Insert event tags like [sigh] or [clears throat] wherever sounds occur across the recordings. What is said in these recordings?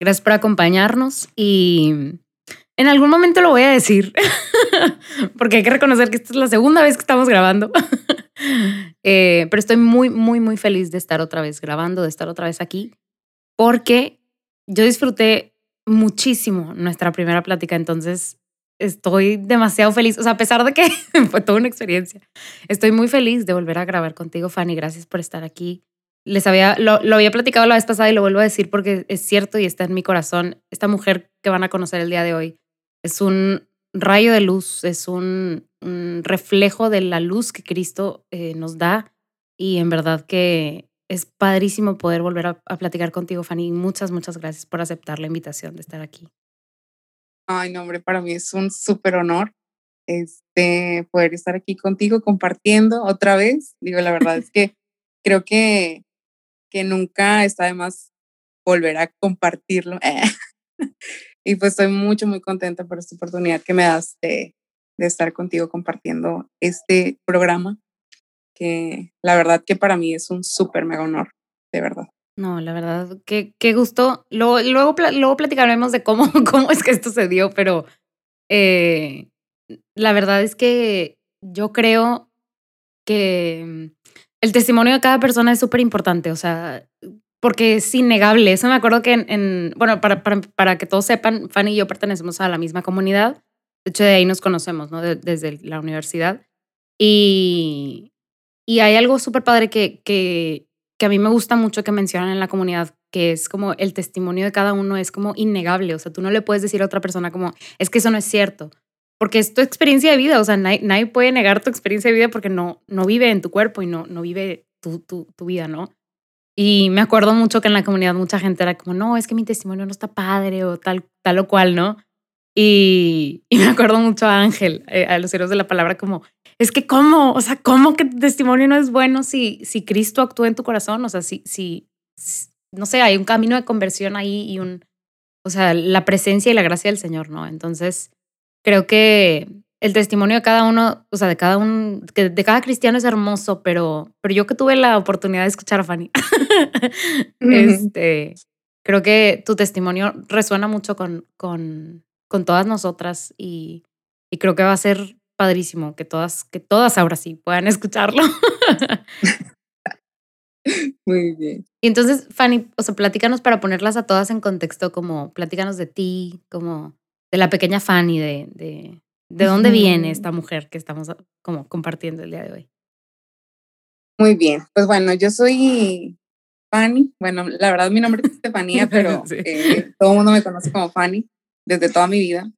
Gracias por acompañarnos y en algún momento lo voy a decir, [laughs] porque hay que reconocer que esta es la segunda vez que estamos grabando. [laughs] Eh, pero estoy muy, muy, muy feliz de estar otra vez grabando, de estar otra vez aquí, porque yo disfruté muchísimo nuestra primera plática, entonces estoy demasiado feliz, o sea, a pesar de que [laughs] fue toda una experiencia, estoy muy feliz de volver a grabar contigo, Fanny, gracias por estar aquí. Les había, lo, lo había platicado la vez pasada y lo vuelvo a decir porque es cierto y está en mi corazón. Esta mujer que van a conocer el día de hoy es un rayo de luz, es un, reflejo de la luz que Cristo eh, nos da y en verdad que es padrísimo poder volver a, a, platicar contigo, Fanny. Muchas, muchas gracias por aceptar la invitación de estar aquí. Ay, no, hombre, para mí es un súper honor este, poder estar aquí contigo compartiendo otra vez. Digo, la verdad es que [laughs] creo que, que nunca está de más volver a compartirlo. [laughs] Y pues estoy mucho, muy contenta por esta oportunidad que me das de, de estar contigo compartiendo este programa, que la verdad que para mí es un súper mega honor, de verdad. No, la verdad, qué, qué gusto. Luego, luego, luego platicaremos de cómo, [laughs] cómo es que esto se dio, pero eh, la verdad es que yo creo que el testimonio de cada persona es súper importante. O sea, porque es innegable. Eso me acuerdo que en, bueno, para, para, para, que todos sepan, Fanny y yo pertenecemos a la misma comunidad. De hecho, de ahí nos conocemos, ¿no? desde la universidad. Y, y hay algo súper padre que, que, que a mí me gusta mucho que mencionan en la comunidad, que es como el testimonio de cada uno es como innegable. O sea, tú no le puedes decir a otra persona como, es que eso no es cierto. Porque es tu experiencia de vida. O sea, nadie, nadie puede negar tu experiencia de vida porque no, no vive en tu cuerpo y no, no vive tu, tu, tu vida, ¿no? Y me acuerdo mucho que en la comunidad mucha gente era como, no, es que mi testimonio no está padre o tal, tal o cual, ¿no? Y, y me acuerdo mucho a Ángel, eh, a los héroes de la palabra, como, es que cómo, o sea, ¿cómo que tu testimonio no es bueno si, si Cristo actúa en tu corazón? O sea, si, si, no sé, hay un camino de conversión ahí y un, o sea, la presencia y la gracia del Señor, ¿no? Entonces, creo que el testimonio de cada uno, o sea, de cada un, de cada cristiano es hermoso, pero, pero yo que tuve la oportunidad de escuchar a Fanny, [laughs] este, creo que tu testimonio resuena mucho con, con, con todas nosotras y, y creo que va a ser padrísimo que todas, que todas ahora sí puedan escucharlo. [laughs] Muy bien. Y entonces, Fanny, o sea, platícanos para ponerlas a todas en contexto, como platícanos de ti, como de la pequeña Fanny, de, de ¿De dónde viene esta mujer que estamos como compartiendo el día de hoy? Muy bien, pues bueno, yo soy Fanny. Bueno, la verdad mi nombre es Estefanía, [laughs] pero eh, todo el mundo me conoce como Fanny desde toda mi vida.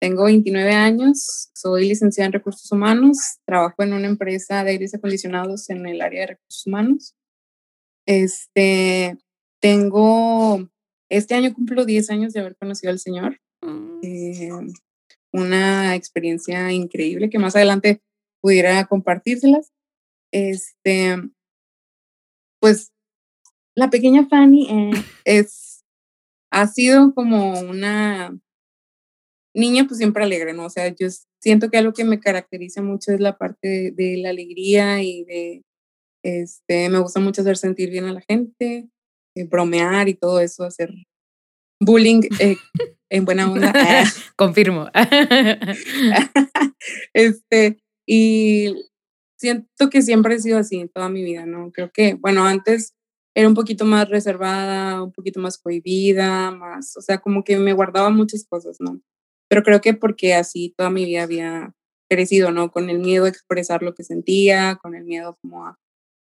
Tengo 29 años, soy licenciada en recursos humanos, trabajo en una empresa de aires acondicionados en el área de recursos humanos. Este, tengo, este año cumplo 10 años de haber conocido al Señor. Mm. Eh, una experiencia increíble que más adelante pudiera compartírselas. Este, pues la pequeña Fanny eh, es, ha sido como una niña pues siempre alegre, ¿no? O sea, yo siento que algo que me caracteriza mucho es la parte de, la alegría y de, este, me gusta mucho hacer sentir bien a la gente, eh, bromear y todo eso, hacer bullying eh, [laughs] en buena onda. [laughs] Confirmo. [laughs] este, y siento que siempre he sido así en toda mi vida, ¿no? Creo que, bueno, antes era un poquito más reservada, un poquito más cohibida, más, o sea, como que me guardaba muchas cosas, ¿no? Pero creo que porque así toda mi vida había crecido, ¿no? Con el miedo a expresar lo que sentía, con el miedo como a,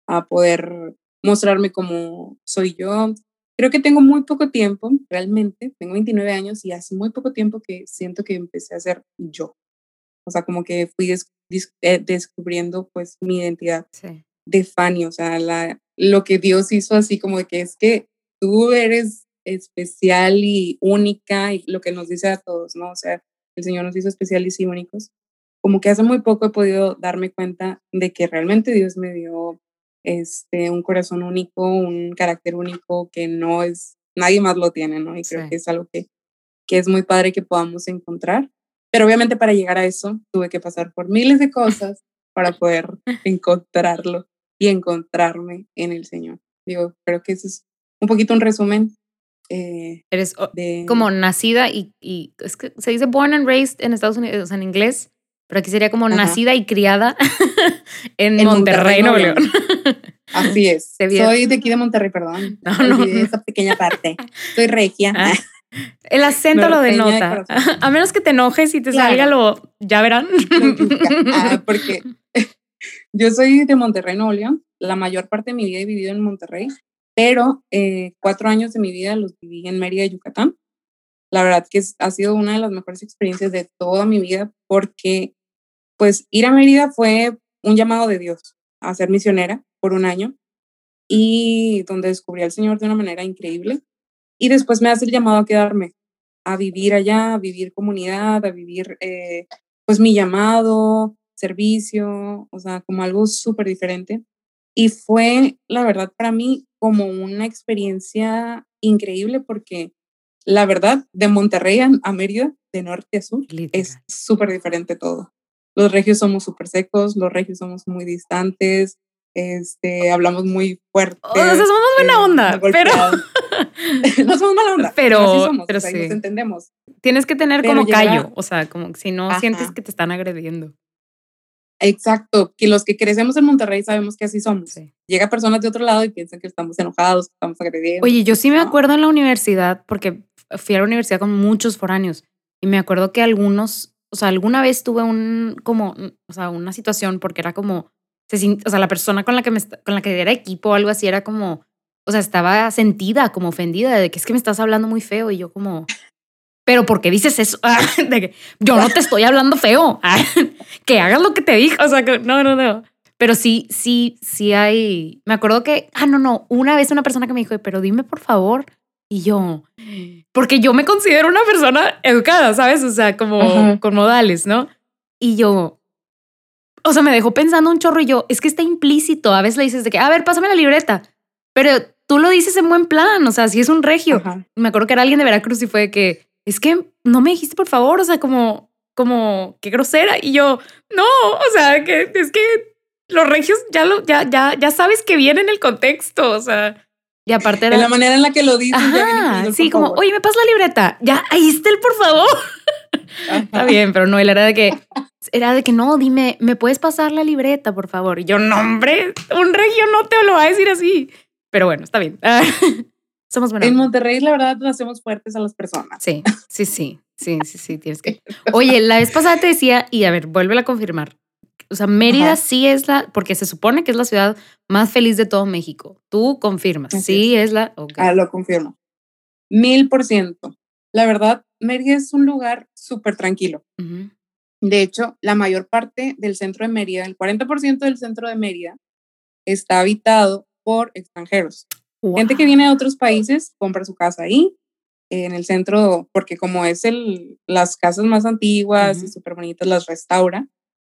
a poder mostrarme como soy yo. Creo que tengo muy poco tiempo, realmente, tengo 29 años y hace muy poco tiempo que siento que empecé a ser yo. O sea, como que fui eh, descubriendo pues mi identidad de Fanny, o sea, la, lo que Dios hizo así como de que es que tú eres especial y única y lo que nos dice a todos, ¿no? O sea, el Señor nos hizo especiales y únicos. Como que hace muy poco he podido darme cuenta de que realmente Dios me dio este, un corazón único, un carácter único que no es, nadie más lo tiene, ¿no? Y creo que es algo que, que es muy padre que podamos encontrar. Pero obviamente para llegar a eso tuve que pasar por miles de cosas para poder encontrarlo y encontrarme en el Señor. Digo, creo que ese es un poquito un resumen. Eh, Eres como nacida y, y, es que se dice born and raised en Estados Unidos, en inglés, pero aquí sería como nacida y criada [laughs] en, Monterrey, Nuevo León. Así es. [laughs] Soy de aquí de Monterrey, perdón. [laughs] No, no, de esa pequeña parte. Soy regia. Ah, el acento lo denota. A menos que te enojes y te salga lo, ya verán. Ah, porque yo soy de Monterrey, Nuevo León. La mayor parte de mi vida he vivido en Monterrey, pero eh, cuatro años de mi vida los viví en Mérida, Yucatán. La verdad que ha sido una de las mejores experiencias de toda mi vida porque pues ir a Mérida fue un llamado de Dios a ser misionera por un año y donde descubrí al Señor de una manera increíble. Y después me hace el llamado a quedarme, a vivir allá, a vivir comunidad, a vivir eh, pues mi llamado, servicio, o sea, como algo súper diferente. Y fue, la verdad, para mí como una experiencia increíble porque la verdad, de Monterrey a Mérida, de norte a sur, es súper diferente todo los regios somos súper secos, los regios somos muy distantes, este, hablamos muy fuerte. O sea, somos buena eh, onda, pero... [laughs] no somos mala onda, pero, somos, pero sí. nos entendemos. Tienes que tener como callo, o sea, como si no sientes que te están agrediendo. Exacto, que los que crecemos en Monterrey sabemos que así somos. Llega personas de otro lado y piensan que estamos enojados, que estamos agrediendo. Oye, yo sí me acuerdo en la universidad, porque fui a la universidad con muchos foráneos, y me acuerdo que algunos o sea, alguna vez tuve un, como, o sea, una situación porque era como, o sea, la persona con la que me, con la que era equipo o algo así era como, o sea, estaba sentida, como ofendida de que es que me estás hablando muy feo y yo como, pero ¿por qué dices eso? [laughs] de que yo no te estoy hablando feo, [laughs] que hagas lo que te dije, o sea, que no, no, no. Pero sí, sí, sí hay, me acuerdo que, ah, no, no, una vez una persona que me dijo, pero dime por favor, y yo, porque yo me considero una persona educada, ¿sabes? O sea, como con modales, ¿no? Y yo, o sea, me dejó pensando un chorro y yo, es que está implícito. A veces le dices de que, a ver, pásame la libreta. Pero tú lo dices en buen plan, o sea, si es un regio. Me acuerdo que era alguien de Veracruz y fue de que, es que no me dijiste por favor, o sea, como, como, qué grosera. Y yo, no, o sea, que es que los regios ya, lo, ya, ya, ya sabes que viene en el contexto, o sea. Y aparte era... la manera en la que lo dices. sí, como, oye, me pasas la libreta. Ya, ahí está el por favor. está bien, pero no, él era de que, era de que no, dime, ¿me puedes pasar la libreta, por favor? Y yo, no, hombre, un regio no te lo va a decir así. Pero bueno, está bien. [laughs] Somos buenos. En Monterrey, la verdad, nos hacemos fuertes a las personas. Sí, sí, sí, sí, sí, sí, tienes que. [laughs] Oye, la vez pasada te decía, y a ver, vuélvela a confirmar. O sea, Mérida sí es la, porque se supone que es la ciudad más feliz de todo México. Tú confirmas, sí es. la. Ah, lo confirmo. Mil por ciento. La verdad, Mérida es un lugar súper tranquilo. De hecho, la mayor parte del centro de Mérida, el 40% del centro de Mérida, está habitado por extranjeros. Gente que viene de otros países compra su casa ahí, en el centro, porque como es el, las casas más antiguas y súper bonitas, las restaura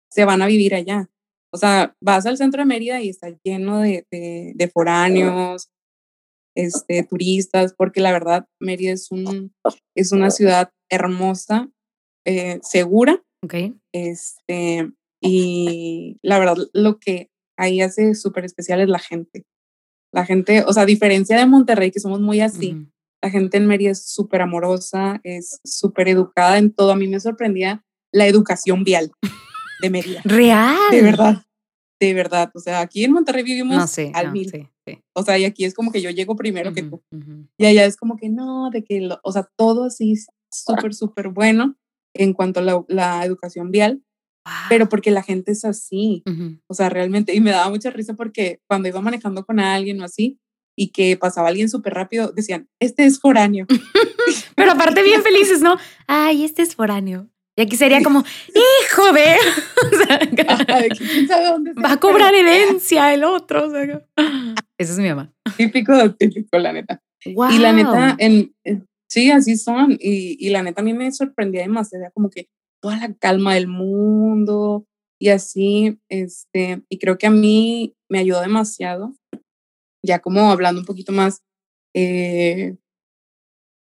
se van a vivir allá. O sea, vas al centro de Mérida y está lleno de, de, foráneos, este, turistas, porque la verdad Mérida es, un, es una ciudad hermosa, eh, segura. Okay. Este, y la verdad lo que ahí hace súper especial es la gente. La gente, o sea, a diferencia de Monterrey, que somos muy así, la gente en Mérida es súper amorosa, es súper educada en todo. A mí me sorprendía la educación vial de Mérida. Real. De verdad, de verdad. O sea, aquí en Monterrey vivimos al mil. O sea, y aquí es como que yo llego primero que tú. Y allá es como que no, de que, o sea, todo así súper, súper bueno en cuanto a la, educación vial, pero porque la gente es así, o sea, realmente, y me daba mucha risa porque cuando iba manejando con alguien o así, y que pasaba alguien súper rápido, decían, este es foráneo. [laughs] pero aparte bien [laughs] felices, ¿no? Ay, este es foráneo. Y aquí sería como, hijo de... [laughs] Va a cobrar herencia el otro. [laughs] esa es mi mamá. Típico, típico, la neta. Y la neta, en, sí, así son. Y, y, la neta a mí me sorprendía demasiado, como que toda la calma del mundo y así, este, y creo que a mí me ayudó demasiado, ya como hablando un poquito más, eh,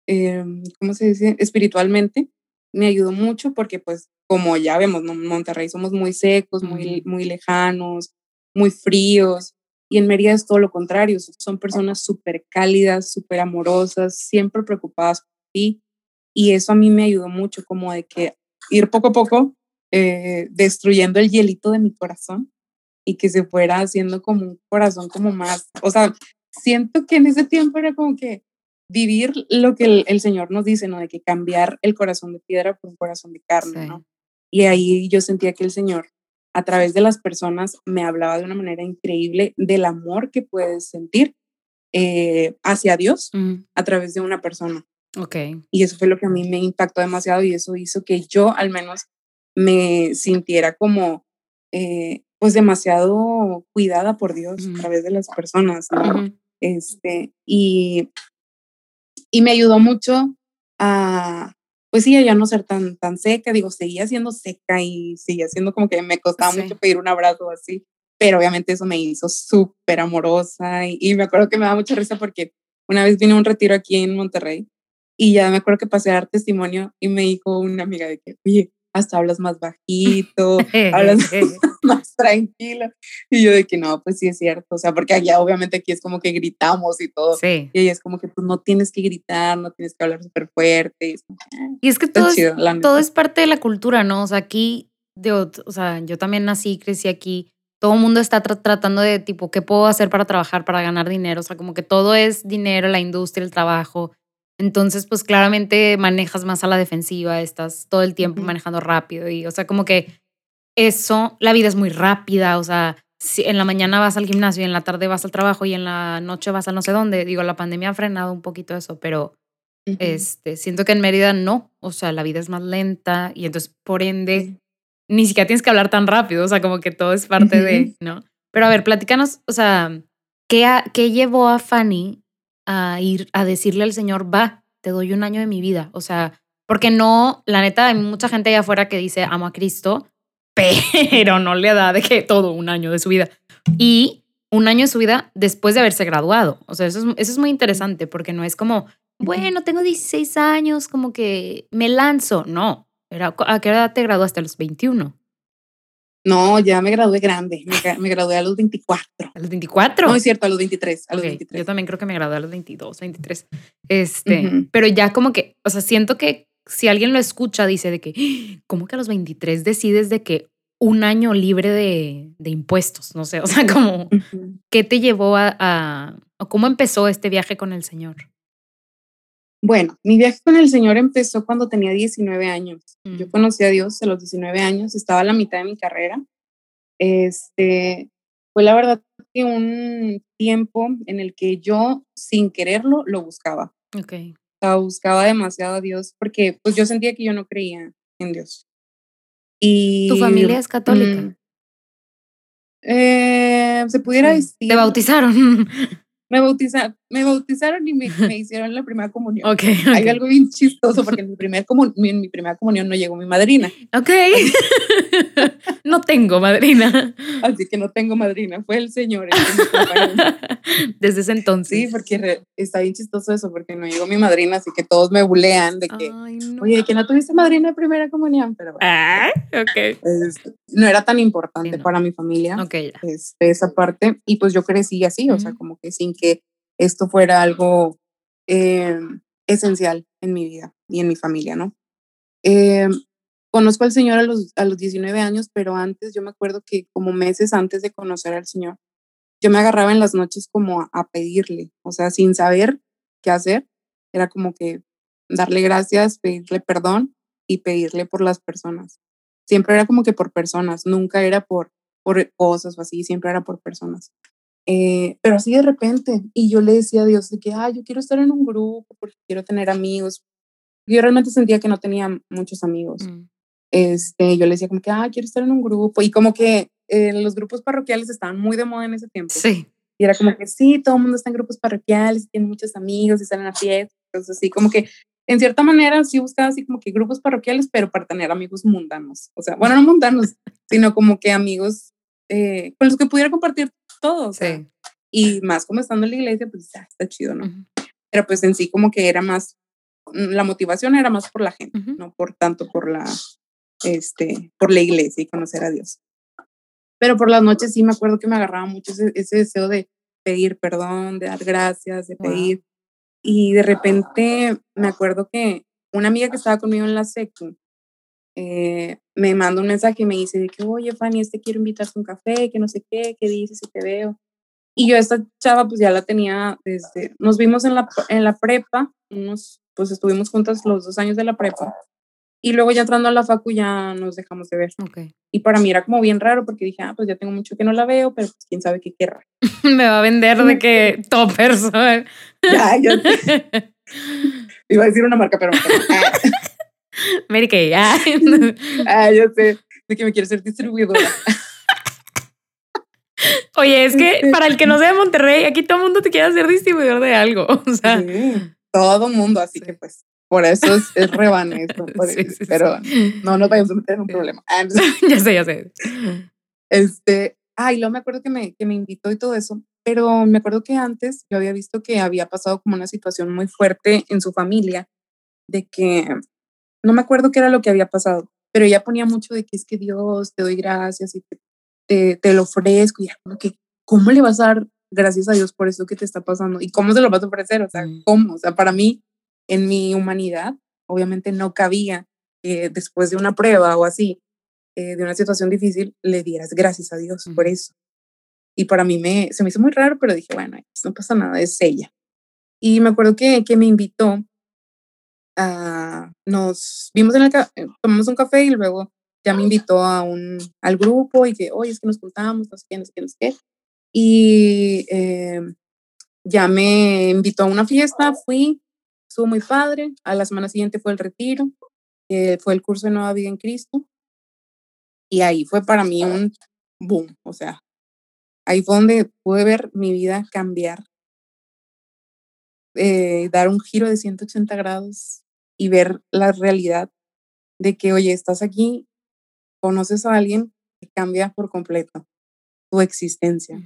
em, ¿cómo se dice? Espiritualmente, me ayudó mucho porque pues como ya vemos, en Monterrey somos muy secos, muy, muy lejanos, muy fríos. Y en Mérida es todo lo contrario, son personas súper cálidas, súper amorosas, siempre preocupadas por ti. Y eso a mí me ayudó mucho, como de que ir poco a poco eh, destruyendo el hielito de mi corazón y que se fuera haciendo como un corazón como más, o sea, siento que en ese tiempo era como que vivir lo que el, Señor nos dice, ¿no? De que cambiar el corazón de piedra por un corazón de carne, ¿no? Y ahí yo sentía que el Señor, a través de las personas, me hablaba de una manera increíble del amor que puedes sentir eh, hacia Dios a través de una persona. Ok. Y eso fue lo que a mí me impactó demasiado y eso hizo que yo al menos me sintiera como, eh, pues demasiado cuidada por Dios a través de las personas, ¿no? Este, y y me ayudó mucho a, pues sí, a ya no ser tan, tan seca, digo, seguía siendo seca y seguía siendo como que me costaba mucho pedir un abrazo así, pero obviamente eso me hizo súper amorosa y, me acuerdo que me da mucha risa porque una vez vine a un retiro aquí en Monterrey y ya me acuerdo que pasé a dar testimonio y me dijo una amiga de que, oye, hasta hablas más bajito, [laughs] hablas [laughs] más tranquila. Y yo de que no, pues sí es cierto, o sea, porque allá obviamente aquí es como que gritamos y todo. Sí. Y ella es como que tú no tienes que gritar, no tienes que hablar súper fuerte. Y es, que todo, es, todo es parte de la cultura, ¿no? O sea, aquí, de, o sea, yo también nací, crecí aquí. Todo el mundo está tratando de tipo, ¿qué puedo hacer para trabajar, para ganar dinero? O sea, como que todo es dinero, la industria, el trabajo. Entonces, pues claramente manejas más a la defensiva, estás todo el tiempo manejando rápido y, o sea, como que eso, la vida es muy rápida, o sea, si en la mañana vas al gimnasio y en la tarde vas al trabajo y en la noche vas a no sé dónde. Digo, la pandemia ha frenado un poquito eso, pero este, siento que en Mérida no, o sea, la vida es más lenta y entonces, por ende, ni siquiera tienes que hablar tan rápido, o sea, como que todo es parte de, ¿no? Pero a ver, platícanos, o sea, ¿qué, ¿qué llevó a Fanny a ir a decirle al Señor, va, te doy un año de mi vida. O sea, porque no, la neta, hay mucha gente allá afuera que dice, amo a Cristo, [laughs] pero no le da de que todo un año de su vida. Y un año de su vida después de haberse graduado. O sea, eso es, eso es muy interesante porque no es como, bueno, tengo 16 años, como que me lanzo. No, era, ¿a qué edad te graduaste? A los 21. No, ya me gradué grande, me, gradué a los 24. ¿A los 24? No, es cierto, a los 23, a los 23. Yo también creo que me gradué a los 22, 23. Este, pero ya como que, o sea, siento que si alguien lo escucha, dice de que, [gasps] ¿cómo que a los 23 decides de que un año libre de, de impuestos? No sé, o sea, [laughs] como, ¿qué te llevó a, a, o cómo empezó este viaje con el Señor? Bueno, mi viaje con el Señor empezó cuando tenía 19 años. Yo mm. conocí a Dios a los 19 años, estaba a la mitad de mi carrera. Este, fue la verdad que un tiempo en el que yo, sin quererlo, lo buscaba. Ok. O buscaba demasiado a Dios porque pues yo sentía que yo no creía en Dios. Y, ¿Tu familia es católica? Mm, eh, se pudiera decir. Te bautizaron. [laughs] me, bautizaron, me bautizaron y me, me [laughs] hicieron la primera comunión. Okay, Hay algo bien chistoso porque en mi, primer en mi primera comunión no llegó mi madrina. Ok. [laughs] no tengo madrina. Así que no tengo madrina, fue el Señor. [laughs] Desde ese entonces. Sí, porque está bien chistoso eso, porque no llegó mi madrina, así que todos me bulean de que, oye, que no tuviste madrina de primera comunión, pero Ah, ok. no era tan importante para mi familia. Ok, este, esa parte, y pues yo crecí así, o sea, como que sin que esto fuera algo eh, esencial en mi vida y en mi familia, ¿no? Eh, conozco al Señor a los, a los 19 años, pero antes yo me acuerdo que como meses antes de conocer al Señor, yo me agarraba en las noches como a, pedirle, o sea, sin saber qué hacer, era como que darle gracias, pedirle perdón y pedirle por las personas. Siempre era como que por personas, nunca era por, por cosas o así, siempre era por personas. Eh, pero así de repente, y yo le decía a Dios de que, ah, yo quiero estar en un grupo porque quiero tener amigos. Yo realmente sentía que no tenía muchos amigos. Mm. Este, yo le decía como que, ah, quiero estar en un grupo. Y como que eh, los grupos parroquiales estaban muy de moda en ese tiempo. Sí. Y era como que sí, todo el mundo está en grupos parroquiales, tiene muchos amigos y salen a fiestas. Entonces, así como que, en cierta manera, sí buscaba así como que grupos parroquiales, pero para tener amigos mundanos. O sea, bueno, no mundanos, sino como que amigos eh, con los que pudiera compartir todo. sí. Y más como estando en la iglesia, pues ya está chido, ¿no? Pero pues en sí como que era más, mm, la motivación era más por la gente, no por tanto por la, este, por la iglesia y conocer a Dios. Pero por las noches sí me acuerdo que me agarraba mucho ese, deseo de pedir perdón, de dar gracias, de pedir. Y de repente me acuerdo que una amiga que estaba conmigo en la secu eh, me manda un mensaje y me dice de que, oye, Fanny, este quiero invitarte a un café, que no sé qué, qué dices si te veo. Y yo esta chava pues ya la tenía desde, nos vimos en la, en la prepa, unos, pues estuvimos juntas los dos años de la prepa. Y luego ya entrando a la facu ya nos dejamos de ver. Y para mí era como bien raro porque dije, ah, pues ya tengo mucho que no la veo, pero pues quién sabe qué querrá. [laughs] Me va a vender de que [laughs] toppers. ya, yo [laughs] Iba a decir una marca, pero [laughs] Mary Kay, ah. [laughs] ah, yo sé, de que me quiere ser distribuidora. [laughs] Oye, es que para el que no sea de Monterrey, aquí todo el mundo te quiere hacer distribuidor de algo. O sea, sí, todo mundo, así que pues por eso es, es rebane pero no nos vayamos a meter en un problema. Ah, ya sé, ya sé. Este, ay, luego me acuerdo que me, que me invitó y todo eso, pero me acuerdo que antes yo había visto que había pasado como una situación muy fuerte en su familia, de que no me acuerdo qué era lo que había pasado, pero ella ponía mucho de que es que Dios, te doy gracias y te, te, lo ofrezco, y como que, ¿cómo le vas a dar gracias a Dios por eso que te está pasando? ¿Y cómo se lo vas a ofrecer? O sea. ¿cómo? O sea, para mí en mi humanidad, obviamente no cabía que después de una prueba o así, eh, de una situación difícil, le dieras gracias a Dios por eso. Y para mí me, se me hizo muy raro, pero dije, bueno, no pasa nada, es ella. Y me acuerdo que, que me invitó a, nos vimos en el, eh, tomamos un café y luego ya me invitó a un, al grupo y que, oye, es que nos juntamos, no sé qué, no sé qué, no sé qué. Y eh, ya me invitó a una fiesta, fui, estuvo muy padre. A la semana siguiente fue el retiro, fue el curso de Nueva Vida en Cristo. Y ahí fue para mí un boom, o sea, ahí fue donde pude ver mi vida cambiar, eh, dar un giro de 180 grados y ver la realidad de que, oye, estás aquí, conoces a alguien que cambia por completo tu existencia.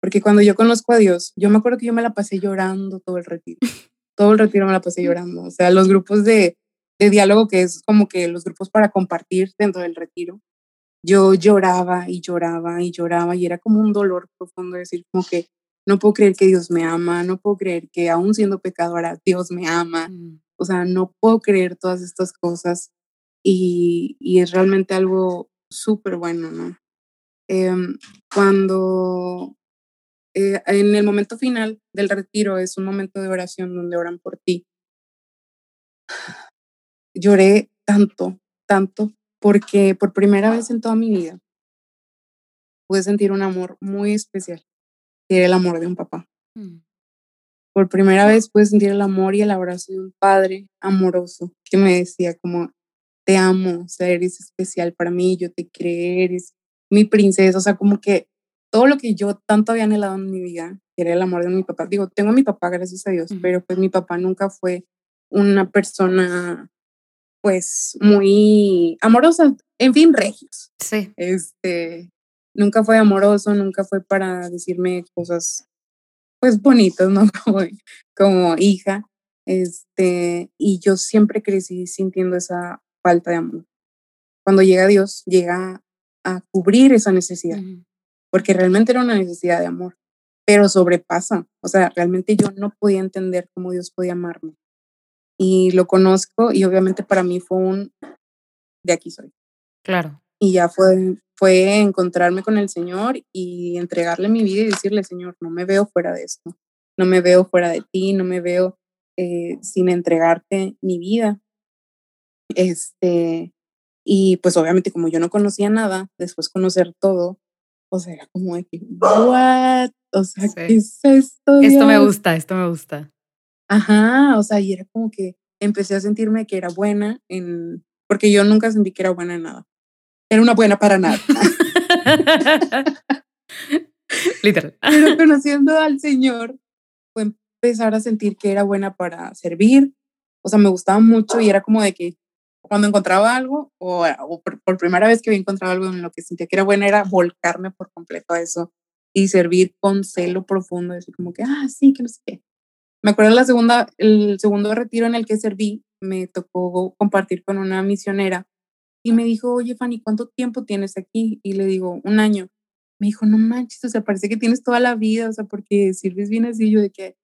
Porque cuando yo conozco a Dios, yo me acuerdo que yo me la pasé llorando todo el retiro. todo el retiro me la pasé [laughs] llorando. O sea, los grupos de, de diálogo, que es como que los grupos para compartir dentro del retiro, yo lloraba y lloraba y lloraba y era como un dolor profundo decir como que no puedo creer que Dios me ama, no puedo creer que aún siendo pecadora Dios me ama, mm. O sea, no puedo creer todas estas cosas y, es realmente algo súper bueno, ¿no? Em, cuando eh, en el momento final del retiro es un momento de oración donde oran por ti. Lloré tanto, tanto, porque por primera vez en toda mi vida pude sentir un amor muy especial, que era el amor de un papá. Mm. Por primera vez pude sentir el amor y el abrazo de un padre amoroso que me decía como, te amo, o sea, eres especial para mí, yo te quiero, eres mi princesa, o sea, como que todo lo que yo tanto había anhelado en mi vida, que era el amor de mi papá. Digo, tengo a mi papá, gracias a Dios, pero pues mi papá nunca fue una persona, pues, muy amorosa. En fin, regios. Sí. Este, nunca fue amoroso, nunca fue para decirme cosas, pues, bonitas, ¿no? [laughs] Como, como hija. Este, y yo siempre crecí sintiendo esa falta de amor. Cuando llega Dios, llega a cubrir esa necesidad porque realmente era una necesidad de amor, pero sobrepasa. O sea, realmente yo no podía entender cómo Dios podía amarme. Y lo conozco y obviamente para mí fue un, de aquí soy. Claro. Y ya fue fue encontrarme con el Señor y entregarle mi vida y decirle, Señor, no me veo fuera de esto, no me veo fuera de ti, no me veo eh, sin entregarte mi vida. Este, y pues obviamente como yo no conocía nada, después conocer todo, o sea, era como de que, what? O sea, ¿qué es esto? Esto me gusta, esto me gusta. Ajá, o sea, y era como que empecé a sentirme que era buena en, porque yo nunca sentí que era buena en nada. Era una buena para nada. [laughs] Literal. Pero conociendo al Señor, fue empezar a sentir que era buena para servir. O sea, me gustaba mucho y era como de que cuando encontraba algo o, por, primera vez que había encontrado algo en lo que sentía que era buena era volcarme por completo a eso y servir con celo profundo, decir como que, ah, sí, que no sé qué. Me acuerdo la segunda, el segundo retiro en el que serví, me tocó compartir con una misionera y me dijo, oye, Fanny, ¿cuánto tiempo tienes aquí? Y le digo, un año. Me dijo, no manches, o sea, parece que tienes toda la vida, o sea, porque sirves bien así, yo de que,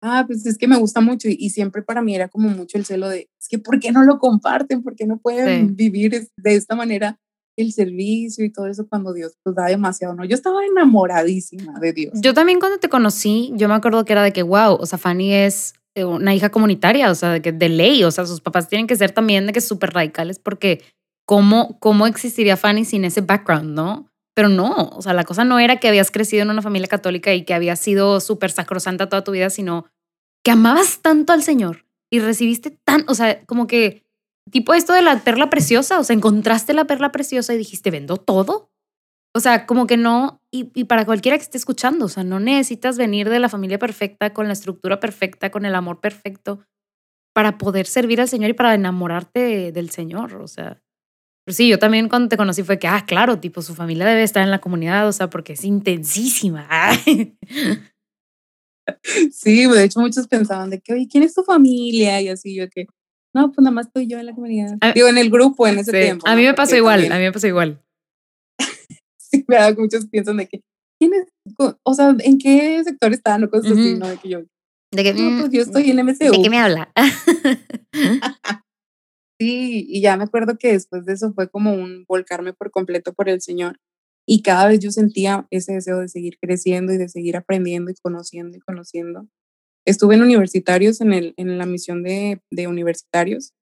ah, pues es que me gusta mucho y, siempre para mí era como mucho el celo de, es que ¿por qué no lo comparten? ¿Por qué no pueden vivir de esta manera el servicio y todo eso cuando Dios pues da demasiado, ¿no? Yo estaba enamoradísima de Dios. Yo también cuando te conocí, yo me acuerdo que era de que, wow, o sea, Fanny es eh, una hija comunitaria, o sea, de, que, de ley, o sea, sus papás tienen que ser también de que súper radicales porque ¿cómo, ¿cómo existiría Fanny sin ese background, no? Pero no, o sea, la cosa no era que habías crecido en una familia católica y que habías sido súper sacrosanta toda tu vida, sino que amabas tanto al Señor y recibiste tan, o sea, como que, tipo esto de la perla preciosa, o sea, encontraste la perla preciosa y dijiste, vendo todo. O sea, como que no, y, para cualquiera que esté escuchando, o sea, no necesitas venir de la familia perfecta, con la estructura perfecta, con el amor perfecto, para poder servir al Señor y para enamorarte del Señor, o sea. Pero sí, yo también cuando te conocí fue que, ah, claro, tipo, su familia debe estar en la comunidad, o sea, porque es intensísima. [laughs] Sí, de hecho muchos pensaban de que, oye, ¿quién es tu familia? Y así yo que, no, pues nada más estoy yo en la comunidad. Digo, en el grupo en ese tiempo. A mí me pasó igual, a mí me pasó igual. sí, verdad, muchos piensan de que, ¿quién es? O sea, ¿en qué sector están o cosas así, no? De que yo, de que, no, pues yo mm, estoy en MCU. ¿De qué me habla? [laughs] [laughs] Sí, y ya me acuerdo que después de eso fue como un volcarme por completo por el Señor. Y cada vez yo sentía ese deseo de seguir creciendo y de seguir aprendiendo y conociendo y conociendo. Estuve en universitarios, en, el, en la misión de, de universitarios.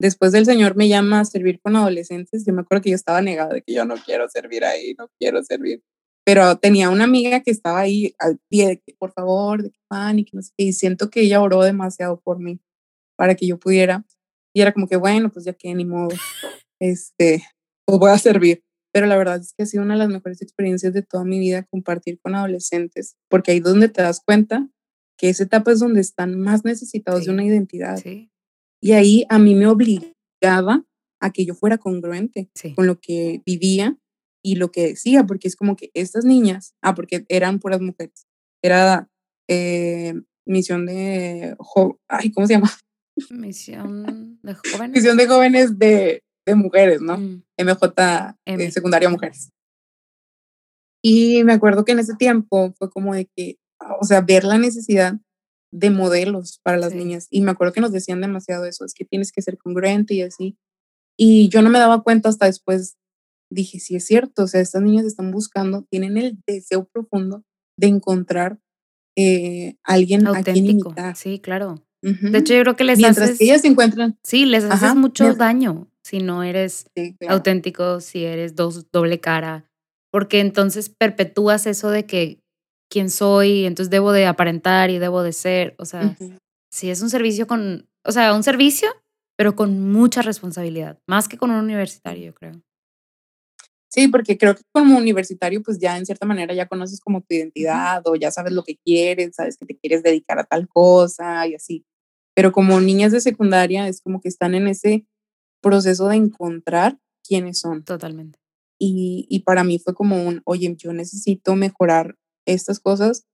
Después del Señor me llama a servir con adolescentes. Yo me acuerdo que yo estaba negada de que yo no quiero servir ahí, no quiero servir. Pero tenía una amiga que estaba ahí al pie de que, por favor, de que pan y que no sé qué. Y siento que ella oró demasiado por mí para que yo pudiera. Y era como que, bueno, pues ya que ni modo, este, pues voy a servir. Pero la verdad es que ha sido una de las mejores experiencias de toda mi vida compartir con adolescentes, porque ahí es donde te das cuenta que esa etapa es donde están más necesitados de una identidad. Y ahí a mí me obligaba a que yo fuera congruente con lo que vivía y lo que decía, porque es como que estas niñas, ah, porque eran puras mujeres, era eh, misión de, ay, ¿cómo se llama? Misión de jóvenes. Misión de jóvenes de, de mujeres, ¿no? MJ, mm. eh, secundaria mujeres. Y me acuerdo que en ese tiempo fue como de que, o sea, ver la necesidad de modelos para las niñas. Y me acuerdo que nos decían demasiado eso, es que tienes que ser congruente y así. Y yo no me daba cuenta hasta después, dije, sí es cierto, o sea, estas niñas están buscando, tienen el deseo profundo de encontrar eh, alguien auténtico. Sí, claro. De hecho, yo creo que les Mientras que ellas se encuentran. Sí, les haces mucho daño si no eres auténtico, si eres dos, doble cara, porque entonces perpetúas eso de que quién soy, entonces debo de aparentar y debo de ser, o sea, si es un servicio con, o sea, un servicio, pero con mucha responsabilidad, más que con un universitario, yo creo. Sí, porque creo que como universitario, pues ya en cierta manera ya conoces como tu identidad o ya sabes lo que quieres, sabes que te quieres dedicar a tal cosa y así pero como niñas de secundaria es como que están en ese proceso de encontrar quiénes son. Totalmente. Y, y para mí fue como un, oye, yo necesito mejorar estas cosas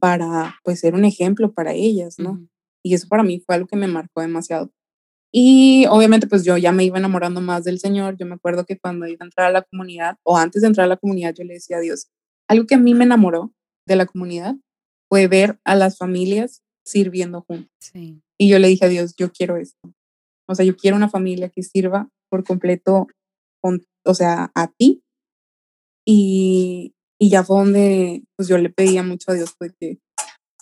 para pues ser un ejemplo para ellas, ¿no? Y eso para mí fue algo que me marcó demasiado. Y obviamente pues yo ya me iba enamorando más del Señor. Yo me acuerdo que cuando iba a entrar a la comunidad o antes de entrar a la comunidad yo le decía a Dios, algo que a mí me enamoró de la comunidad fue ver a las familias sirviendo juntos. Sí. Y yo le dije a Dios, yo quiero esto. O sea, yo quiero una familia que sirva por completo, con, o sea, a ti Y, y ya fue donde pues yo le pedía mucho a Dios pues que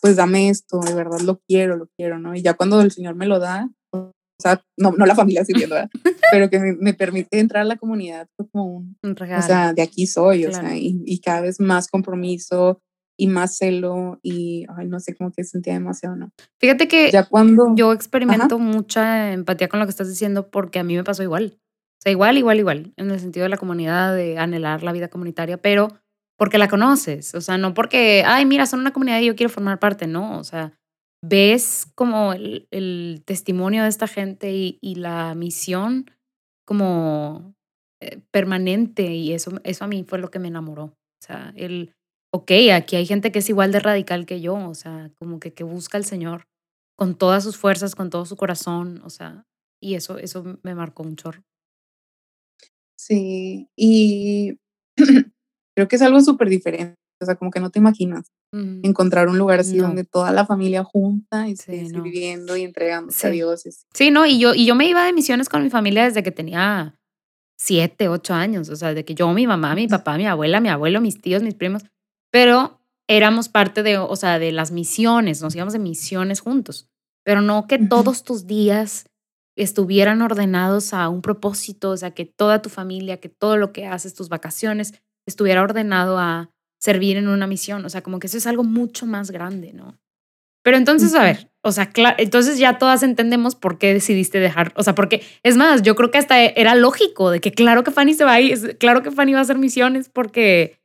pues dame esto, de verdad lo quiero, lo quiero, ¿no? Y ya cuando el Señor me lo da, o sea, no, no la familia sirviendo, ¿verdad? [laughs] pero que me, permite entrar a la comunidad fue como un, regalo. o sea, de aquí soy, o sea, y, y, cada vez más compromiso y más celo y, ay, no sé, como que sentía demasiado, ¿no? Fíjate que ya cuando, yo experimento mucha empatía con lo que estás diciendo porque a mí me pasó igual. O sea, igual, igual, igual, en el sentido de la comunidad, de anhelar la vida comunitaria, pero porque la conoces, o sea, no porque, ay, mira, son una comunidad y yo quiero formar parte, no, o sea, ves como el, testimonio de esta gente y, la misión como eh, permanente y eso, eso a mí fue lo que me enamoró. O sea, el, ok, aquí hay gente que es igual de radical que yo, o sea, como que, que busca al Señor con todas sus fuerzas, con todo su corazón, o sea, y eso, eso me marcó un chorro. Sí, y [clears throat] creo que es algo súper diferente. O sea, como que no te imaginas encontrar un lugar así donde toda la familia junta y sí, viviendo y entregándose a Dios. Sí, no, y yo, y yo me iba de misiones con mi familia desde que tenía siete, ocho años. O sea, de que yo, mi mamá, mi papá, mi abuela, mi abuelo, mis tíos, mis primos, pero éramos parte de, o sea, de las misiones, nos íbamos de misiones juntos. Pero no que todos tus días estuvieran ordenados a un propósito, o sea, que toda tu familia, que todo lo que haces, tus vacaciones, estuviera ordenado a servir en una misión. O sea, como que eso es algo mucho más grande, ¿no? Pero entonces, a ver, o sea, entonces ya todas entendemos por qué decidiste dejar, o sea, porque es más, yo creo que hasta era lógico de que claro que Fanny se va a ir, claro que Fanny va a hacer misiones porque,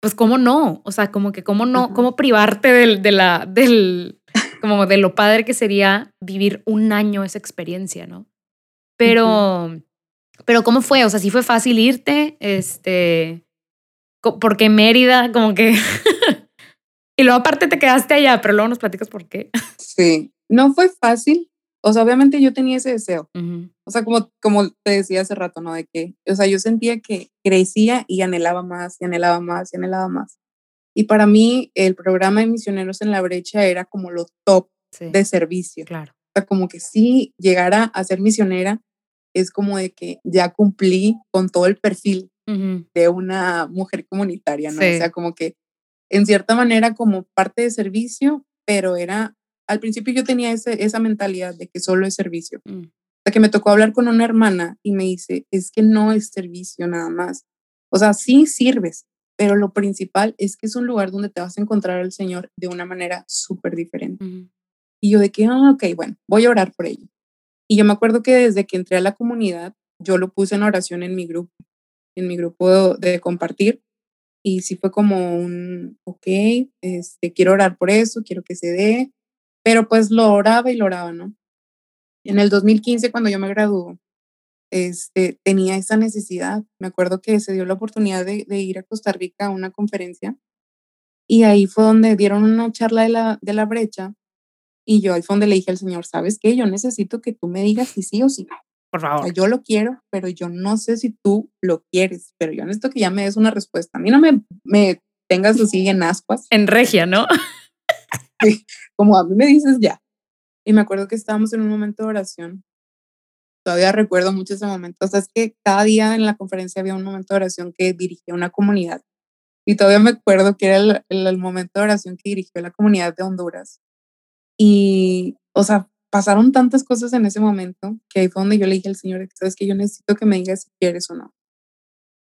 pues, ¿cómo no? O sea, como que, ¿cómo no? ¿Cómo privarte del, de la, del, como de lo padre que sería vivir un año esa experiencia, ¿no? Pero, pero ¿cómo fue? O sea, sí fue fácil irte, este, porque Mérida, como que... [laughs] y luego aparte te quedaste allá, pero luego nos platicas por qué. sí, no fue fácil. O sea, obviamente yo tenía ese deseo. O sea, como, como te decía hace rato, ¿no? De que, o sea, yo sentía que crecía y anhelaba más, y anhelaba más, y anhelaba más. Y para mí, el programa de Misioneros en la Brecha era como lo top de servicio. Claro. O sea, como que si llegara a ser misionera, es como de que ya cumplí con todo el perfil de una mujer comunitaria, ¿no? O sea, como que en cierta manera como parte de servicio, pero era, al principio yo tenía ese, esa mentalidad de que solo es servicio. Mm. O sea, que me tocó hablar con una hermana y me dice, es que no es servicio nada más. O sea, sí sirves, pero lo principal es que es un lugar donde te vas a encontrar al Señor de una manera súper diferente. Y yo de que, ah, ok, bueno, voy a orar por ello. Y yo me acuerdo que desde que entré a la comunidad, yo lo puse en oración en mi grupo en mi grupo de compartir. Y sí fue como un, ok, este, quiero orar por eso, quiero que se dé, pero pues lo oraba y lo oraba, ¿no? En el 2015, cuando yo me graduó, este, tenía esa necesidad. Me acuerdo que se dio la oportunidad de, de, ir a Costa Rica a una conferencia y ahí fue donde dieron una charla de la, de la brecha y yo ahí fue donde le dije al Señor, ¿sabes qué? Yo necesito que tú me digas si sí o si no. Por favor. yo lo quiero, pero yo no sé si tú lo quieres, pero yo necesito que ya me des una respuesta. A mí no me, me tengas así en ascuas. En regia, ¿no? [laughs] como a mí me dices ya. Y me acuerdo que estábamos en un momento de oración. Todavía recuerdo mucho ese momento. O sea, es que cada día en la conferencia había un momento de oración que dirigía una comunidad. Y todavía me acuerdo que era el, momento de oración que dirigió la comunidad de Honduras. Y, o sea, pasaron tantas cosas en ese momento que ahí fue donde yo le dije al Señor, sabes que yo necesito que me digas si quieres o no.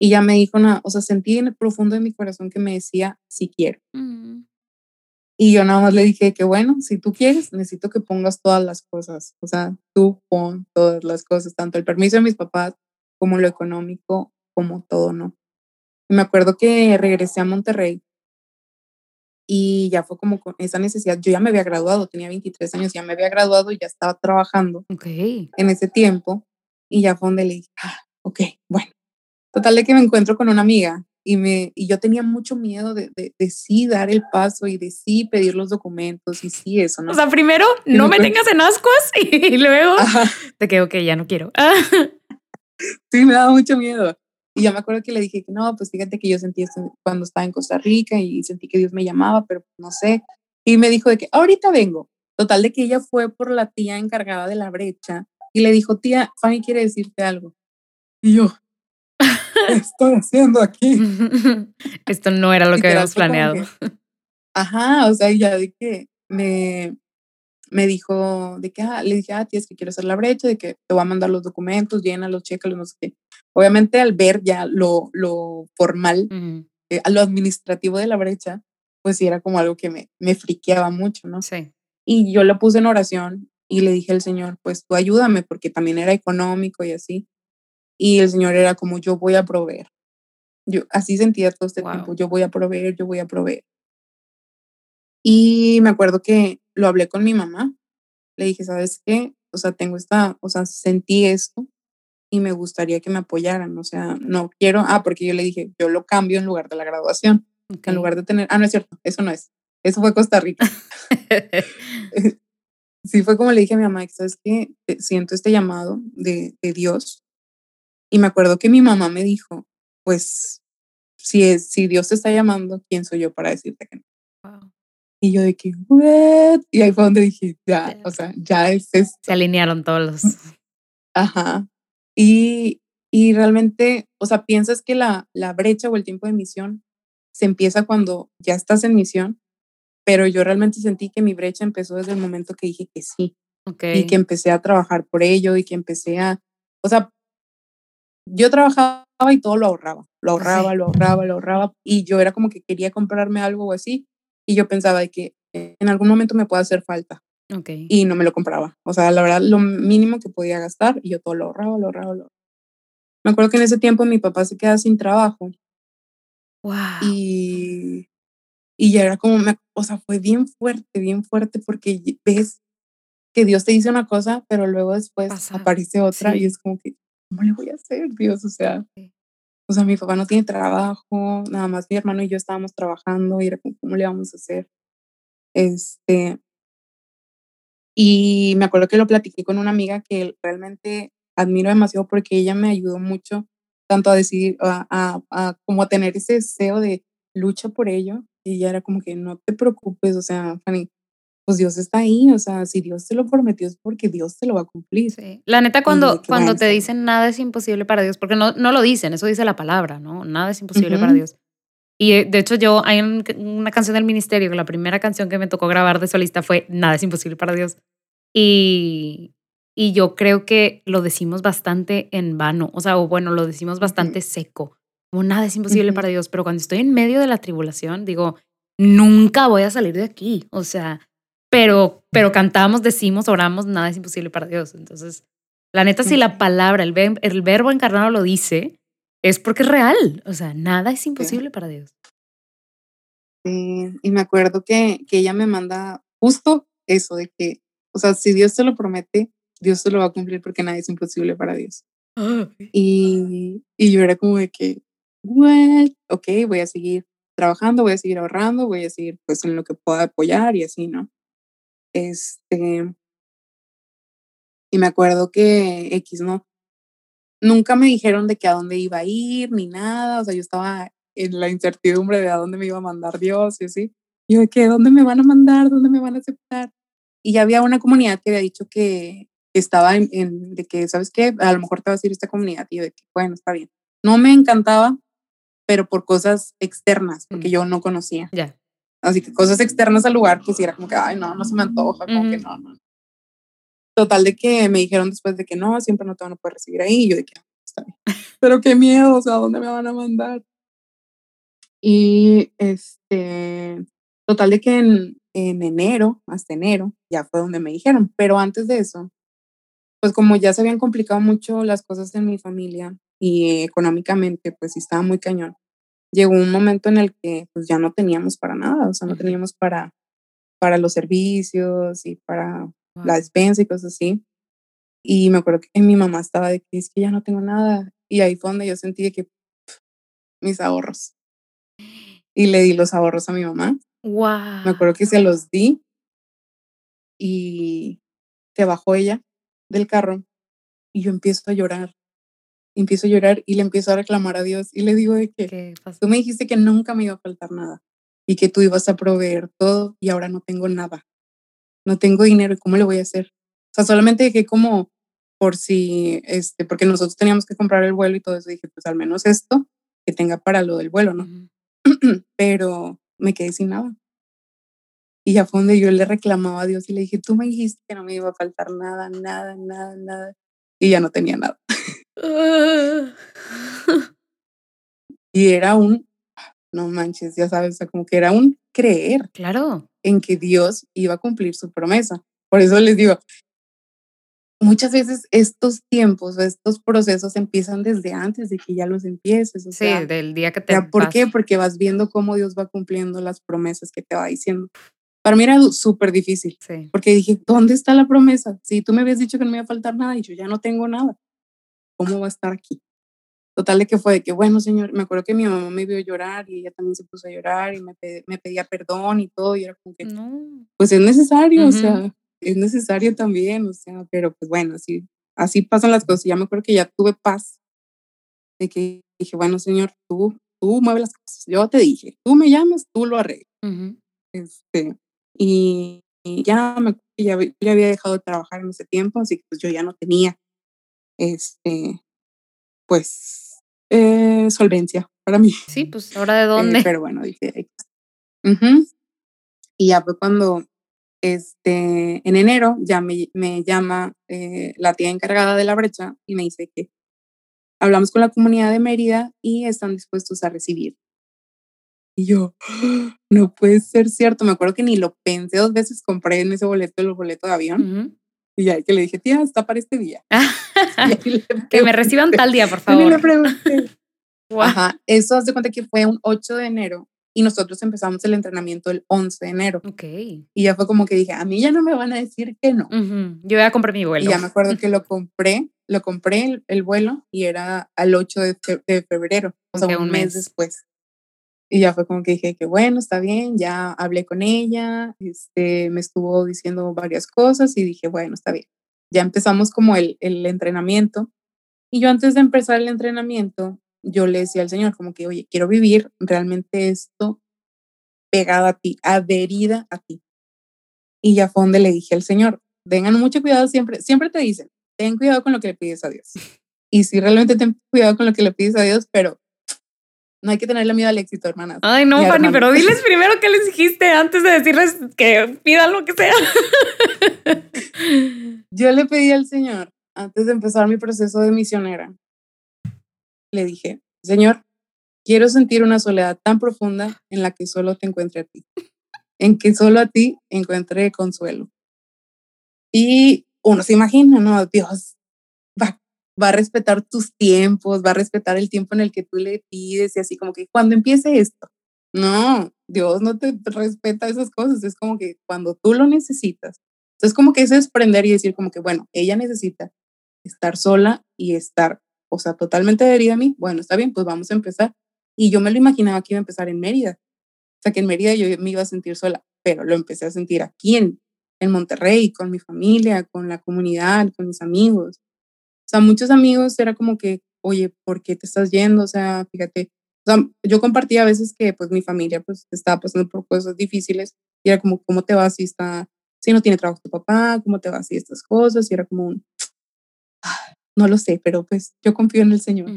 Y ya me dijo, no, o sea, sentí en el profundo de mi corazón que me decía, si quiero. Mm. Y yo nada más le dije que bueno, si tú quieres, necesito que pongas todas las cosas. O sea, tú pon todas las cosas, tanto el permiso de mis papás como lo económico, como todo, ¿no? Y me acuerdo que regresé a Monterrey y ya fue como con esa necesidad. Yo ya me había graduado, tenía 23 años, ya me había graduado y ya estaba trabajando okay. en ese tiempo. Y ya fue donde le dije, ah, ok, bueno. Total de que me encuentro con una amiga y, me, y yo tenía mucho miedo de, de, sí dar el paso y de sí pedir los documentos y sí eso, ¿no? O sea, primero no me, tengas en ascuas y luego te quedo que ya no quiero. sí, me daba mucho miedo. Y yo me acuerdo que le dije que no, pues fíjate que yo sentí esto cuando estaba en Costa Rica y sentí que Dios me llamaba, pero no sé. Y me dijo de que ahorita vengo. Total de que ella fue por la tía encargada de la brecha y le dijo, tía, Fanny quiere decirte algo. Y yo, [laughs] estoy haciendo aquí? [laughs] Esto no era lo que habíamos planeado. ajá, o sea, ya de que me, me dijo, de que, ah, le dije, ah, tía, es que quiero hacer la brecha, de que te voy a mandar los documentos, llénalos, chécalos, no sé qué. Obviamente al ver ya lo, lo formal, eh, lo administrativo de la brecha, pues sí era como algo que me, me friqueaba mucho, ¿no? Sí. Y yo lo puse en oración y le dije al Señor, pues tú ayúdame, porque también era económico y así. Y el Señor era como, yo voy a proveer. Yo así sentía todo este tiempo, yo voy a proveer, yo voy a proveer. Y me acuerdo que lo hablé con mi mamá. Le dije, ¿sabes qué? O sea, tengo esta, o sea, sentí esto y me gustaría que me apoyaran. O sea, no quiero, ah, porque yo le dije, yo lo cambio en lugar de la graduación. En lugar de tener, ah, no es cierto, eso no es. Eso fue Costa Rica. [laughs] [laughs] sí, fue como le dije a mi mamá, ¿sabes qué? Siento este llamado de, de Dios. Y me acuerdo que mi mamá me dijo, pues, si, es, si Dios te está llamando, ¿quién soy yo para decirte que no? Y yo de que, ¿what? Y ahí fue donde dije, ya, o sea, ya es esto. Se alinearon todos los. Ajá. Y, y realmente, o sea, piensas que la, la brecha o el tiempo de misión se empieza cuando ya estás en misión, pero yo realmente sentí que mi brecha empezó desde el momento que dije que sí. Okay. Y que empecé a trabajar por ello y que empecé a, o sea, yo trabajaba y todo lo ahorraba, lo ahorraba, lo ahorraba, lo ahorraba, y yo era como que quería comprarme algo o así, y yo pensaba de que en algún momento me puede hacer falta. Okay. Y no me lo compraba. O sea, la verdad, lo mínimo que podía gastar y yo todo lo ahorraba, lo ahorraba, lo ahorraba. Me acuerdo que en ese tiempo mi papá se queda sin trabajo. Wow. Y, y ya era como, me, o sea, fue bien fuerte, bien fuerte porque ves que Dios te dice una cosa, pero luego después aparece otra y es como que, ¿cómo le voy a hacer, Dios? O sea, sí o sea, mi papá no tiene trabajo, nada más mi hermano y yo estábamos trabajando y era como, ¿cómo le vamos a hacer? Este, y me acuerdo que lo platiqué con una amiga que realmente admiro demasiado porque ella me ayudó mucho tanto a decidir, a, a, a como a tener ese deseo de lucha por ello. Y ella era como que no te preocupes, o sea, Fanny, pues Dios está ahí, o sea, si Dios te lo prometió es porque Dios te lo va a cumplir. Sí. La neta, cuando, cuando te dicen nada es imposible para Dios, porque no, no lo dicen, eso dice la palabra, ¿no? Nada es imposible para Dios. Y eh, de hecho yo, hay una canción del ministerio, la primera canción que me tocó grabar de solista fue Nada es imposible para Dios. Y, y yo creo que lo decimos bastante en vano, o sea, o bueno, lo decimos bastante seco, como nada es imposible para Dios, pero cuando estoy en medio de la tribulación, digo, nunca voy a salir de aquí, o sea, pero, pero cantamos, decimos, oramos, nada es imposible para Dios. Entonces, la neta, si la palabra, el, el verbo encarnado lo dice, es porque es real. O sea, nada es imposible para Dios. Sí, y me acuerdo que, que ella me manda justo eso de que, o sea, si Dios te lo promete, Dios te lo va a cumplir porque nada es imposible para Dios. y, y yo era como de que, what? Ok, voy a seguir trabajando, voy a seguir ahorrando, voy a seguir pues en lo que pueda apoyar y así, ¿no? Este, y me acuerdo que X, ¿no? Nunca me dijeron de que a dónde iba a ir ni nada, o sea, yo estaba en la incertidumbre de a dónde me iba a mandar Dios y así. yo de que, ¿dónde me van a mandar? ¿Dónde me van a aceptar? Y ya había una comunidad que había dicho que estaba en, de que, ¿sabes qué? A lo mejor te vas a ir a esta comunidad. Y yo de que, bueno, está bien. No me encantaba, pero por cosas externas, porque mm. yo no conocía. Ya. Así que cosas externas al lugar, pues era como que, ay, no, no se me antoja, como que no, no. Total de que me dijeron después de que no, siempre no te van a poder recibir ahí. Y yo de que, ah, está bien. [laughs] Pero qué miedo, o sea, ¿a dónde me van a mandar? Y este, total de que en, en enero, hasta enero, ya fue donde me dijeron. Pero antes de eso, pues como ya se habían complicado mucho las cosas en mi familia y económicamente, pues sí estaba muy cañón llegó un momento en el que pues ya no teníamos para nada, o sea, no teníamos para, para los servicios y para la despensa y cosas así. Y me acuerdo que mi mamá estaba de que es que ya no tengo nada. Y ahí fue donde yo sentí que mis ahorros. Y le di los ahorros a mi mamá. Wow. Me acuerdo que se los di y se bajó ella del carro y yo empiezo a llorar empiezo a llorar y le empiezo a reclamar a Dios y le digo de que tú me dijiste que nunca me iba a faltar nada y que tú ibas a proveer todo y ahora no tengo nada. No tengo dinero y cómo le voy a hacer. O sea, solamente dejé como por si, este, porque nosotros teníamos que comprar el vuelo y todo eso, dije, pues al menos esto, que tenga para lo del vuelo, ¿no? [clears throat] Pero me quedé sin nada. Y ya fue donde yo le reclamaba a Dios y le dije, tú me dijiste que no me iba a faltar nada, nada, nada, nada. Y ya no tenía nada. [laughs] y era un, no manches, ya sabes, o sea, como que era un creer. Claro. En que Dios iba a cumplir su promesa. Por eso les digo, muchas veces estos tiempos, estos procesos empiezan desde antes de que ya los empieces. O sí, del día que te. ¿Por qué? Porque vas viendo cómo Dios va cumpliendo las promesas que te va diciendo. Para mí era súper difícil, sí. porque dije, ¿dónde está la promesa? Si tú me habías dicho que no me iba a faltar nada y yo ya no tengo nada, ¿cómo va a estar aquí? Total de que fue de que, bueno, señor, me acuerdo que mi mamá me vio llorar y ella también se puso a llorar y me, me pedía perdón y todo, y era como que, no. pues es necesario, o sea, es necesario también, o sea, pero pues bueno, así, así pasan las cosas. Ya me acuerdo que ya tuve paz de que dije, bueno, señor, tú, tú mueves las cosas. Yo te dije, tú me llamas, tú lo arreglas. este, y, ya me ya, ya había dejado de trabajar en ese tiempo, así que pues yo ya no tenía, este, pues, eh, solvencia para mí. Sí, pues ahora de [laughs] dónde. Eh, pero bueno, dije, y ya fue cuando este, en enero ya me, me llama eh, la tía encargada de la brecha y me dice que hablamos con la comunidad de Mérida y están dispuestos a recibir. Y yo, no puede ser cierto. Me acuerdo que ni lo pensé dos veces, compré en ese boleto el boleto de avión. Y ya que le dije, tía, está para este día. [laughs] que me reciban tal día, por favor. Y le pregunté. [laughs] Ajá, eso hace cuenta que fue un 8 de enero y nosotros empezamos el entrenamiento el 11 de enero. Ok. Y ya fue como que dije, a mí ya no me van a decir que no. Yo ya compré mi vuelo. Y ya me acuerdo [laughs] que lo compré, lo compré el, vuelo y era al 8 de, febrero, o sea, un, mes. después. Y ya fue como que dije que bueno, está bien, ya hablé con ella, este, me estuvo diciendo varias cosas y dije, bueno, está bien. Ya empezamos como el, el entrenamiento. Y yo antes de empezar el entrenamiento, yo le decía al Señor como que, oye, quiero vivir realmente esto pegada a ti, adherida a ti. Y ya fue donde le dije al Señor, tengan mucho cuidado siempre, siempre te dicen, ten cuidado con lo que le pides a Dios. Y sí, realmente ten cuidado con lo que le pides a Dios, pero no hay que tenerle miedo al éxito, hermanas. Ay, no, Fanny, pero diles [laughs] primero qué les dijiste antes de decirles que pidan lo que sea. Yo le pedí al Señor, antes de empezar mi proceso de misionera, le dije, Señor, quiero sentir una soledad tan profunda en la que solo te encuentre a ti, en que solo a ti encuentre consuelo. Y uno se imagina, ¿no? Dios va, a respetar tus tiempos, va a respetar el tiempo en el que tú le pides y así como que cuando empiece esto. No, Dios no te respeta esas cosas, es como que cuando tú lo necesitas. Entonces como que es desprender y decir como que, bueno, ella necesita estar sola y estar o sea, totalmente adherida a mí, bueno, está bien, pues vamos a empezar. Y yo me lo imaginaba que iba a empezar en Mérida. O sea, que en Mérida yo me iba a sentir sola, pero lo empecé a sentir aquí en, en Monterrey, con mi familia, con la comunidad, con mis amigos. O sea, muchos amigos era como que, oye, ¿por qué te estás yendo? O sea, fíjate, o sea, yo compartía a veces que pues mi familia pues estaba pasando por cosas difíciles y era como, ¿cómo te vas si está, si no tiene trabajo tu papá? ¿Cómo te vas si estas cosas? Y era como un, no lo sé, pero pues yo confío en el Señor.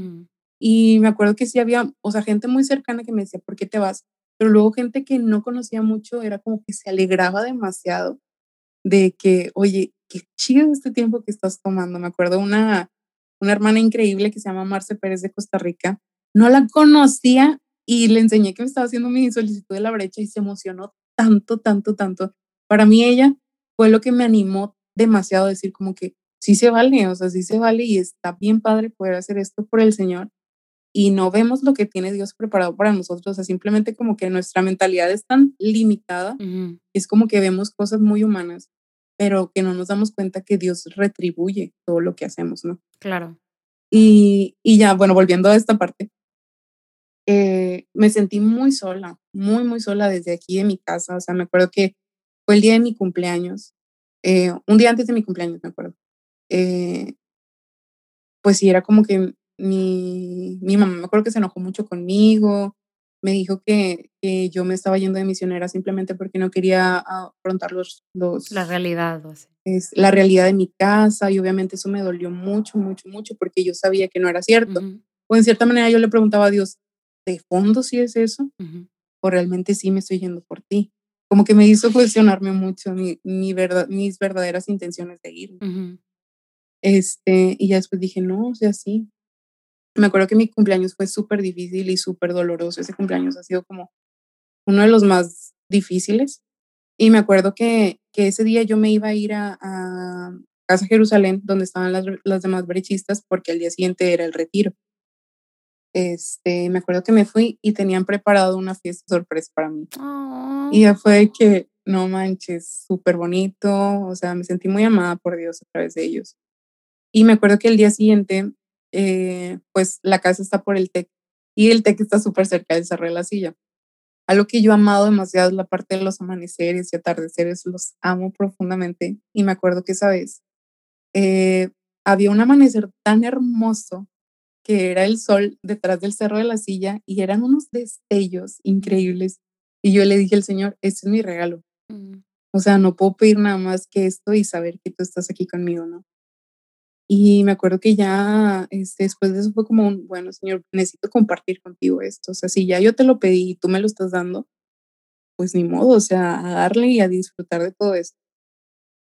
Y me acuerdo que sí había, o sea, gente muy cercana que me decía, ¿por qué te vas? Pero luego gente que no conocía mucho era como que se alegraba demasiado de que, oye, qué chido este tiempo que estás tomando. Me acuerdo una, una hermana increíble que se llama Marce Pérez de Costa Rica. No la conocía y le enseñé que me estaba haciendo mi solicitud de la brecha y se emocionó tanto, tanto, tanto. Para mí ella fue lo que me animó demasiado a decir como que, sí se vale, o sea, sí se vale y está bien padre poder hacer esto por el Señor y no vemos lo que tiene Dios preparado para nosotros, o sea, simplemente como que nuestra mentalidad es tan limitada, es como que vemos cosas muy humanas, pero que no nos damos cuenta que Dios retribuye todo lo que hacemos, ¿no? Claro. Y, y ya, bueno, volviendo a esta parte, eh, me sentí muy sola, muy, muy sola desde aquí en mi casa, o sea, me acuerdo que fue el día de mi cumpleaños, eh, un día antes de mi cumpleaños, me acuerdo. Eh, pues sí, era como que mi, mi mamá me acuerdo que se enojó mucho conmigo, me dijo que, que, yo me estaba yendo de misionera simplemente porque no quería afrontar los... los la realidad. es la realidad de mi casa y obviamente eso me dolió mucho, mucho, mucho porque yo sabía que no era cierto. O en cierta manera yo le preguntaba a Dios, ¿de fondo sí es eso? ¿O realmente sí me estoy yendo por ti? Como que me hizo cuestionarme mucho mi, mi verdad, mis verdaderas intenciones de ir. Este, y ya después dije, no, o sea, sí. Me acuerdo que mi cumpleaños fue súper difícil y súper doloroso. Ese cumpleaños ha sido como uno de los más difíciles. Y me acuerdo que, que ese día yo me iba a ir a, a Casa Jerusalén, donde estaban las, las demás brechistas, porque al día siguiente era el retiro. Este, me acuerdo que me fui y tenían preparado una fiesta sorpresa para mí. Y ya fue que, no manches, súper bonito, o sea, me sentí muy amada por Dios a través de ellos. Y me acuerdo que el día siguiente, eh, pues la casa está por el TEC y el TEC está súper cerca del Cerro de la Silla. Algo que yo he amado demasiado es la parte de los amaneceres y atardeceres, los amo profundamente. Y me acuerdo que esa vez eh, había un amanecer tan hermoso que era el sol detrás del Cerro de la Silla y eran unos destellos increíbles. Y yo le dije al Señor, este es mi regalo. Mm. O sea, no puedo pedir nada más que esto y saber que tú estás aquí conmigo, ¿no? Y me acuerdo que ya este, después de eso fue como un, bueno, Señor, necesito compartir contigo esto. O sea, si ya yo te lo pedí y tú me lo estás dando, pues ni modo, o sea, a darle y a disfrutar de todo esto.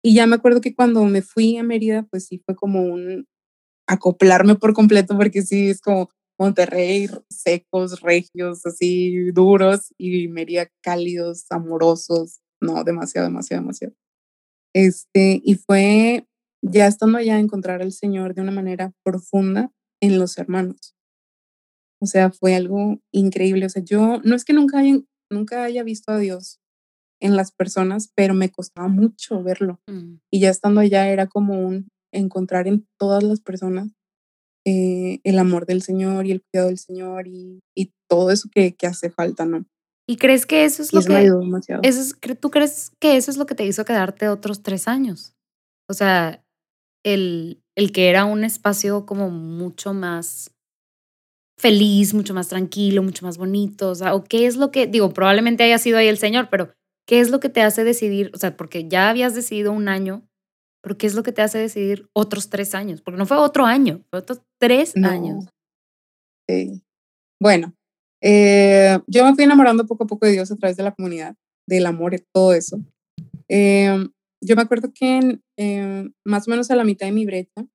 Y ya me acuerdo que cuando me fui a Mérida, pues sí fue como un acoplarme por completo, porque sí es como Monterrey, secos, regios, así duros, y Mérida cálidos, amorosos. No, demasiado, demasiado, demasiado. Este, y fue ya estando allá, encontrar al Señor de una manera profunda en los hermanos. O sea, fue algo increíble. O sea, yo no es que nunca haya, nunca haya visto a Dios en las personas, pero me costaba mucho verlo. Mm. Y ya estando allá era como un encontrar en todas las personas eh, el amor del Señor y el cuidado del Señor y, y todo eso que, que, hace falta, ¿no? ¿Y crees que eso es lo que... Eso es, ¿Tú crees que eso es lo que te hizo quedarte otros tres años? O sea, el, el que era un espacio como mucho más feliz, mucho más tranquilo, mucho más bonito, o sea, o qué es lo que, digo, probablemente haya sido ahí el Señor, pero ¿qué es lo que te hace decidir? O sea, porque ya habías decidido un año, pero ¿qué es lo que te hace decidir otros tres años? Porque no fue otro año, fue otros tres años. Sí. Bueno, eh, yo me fui enamorando poco a poco de Dios a través de la comunidad, del amor y todo eso. Eh, yo me acuerdo que en, más o menos a la mitad de mi brecha,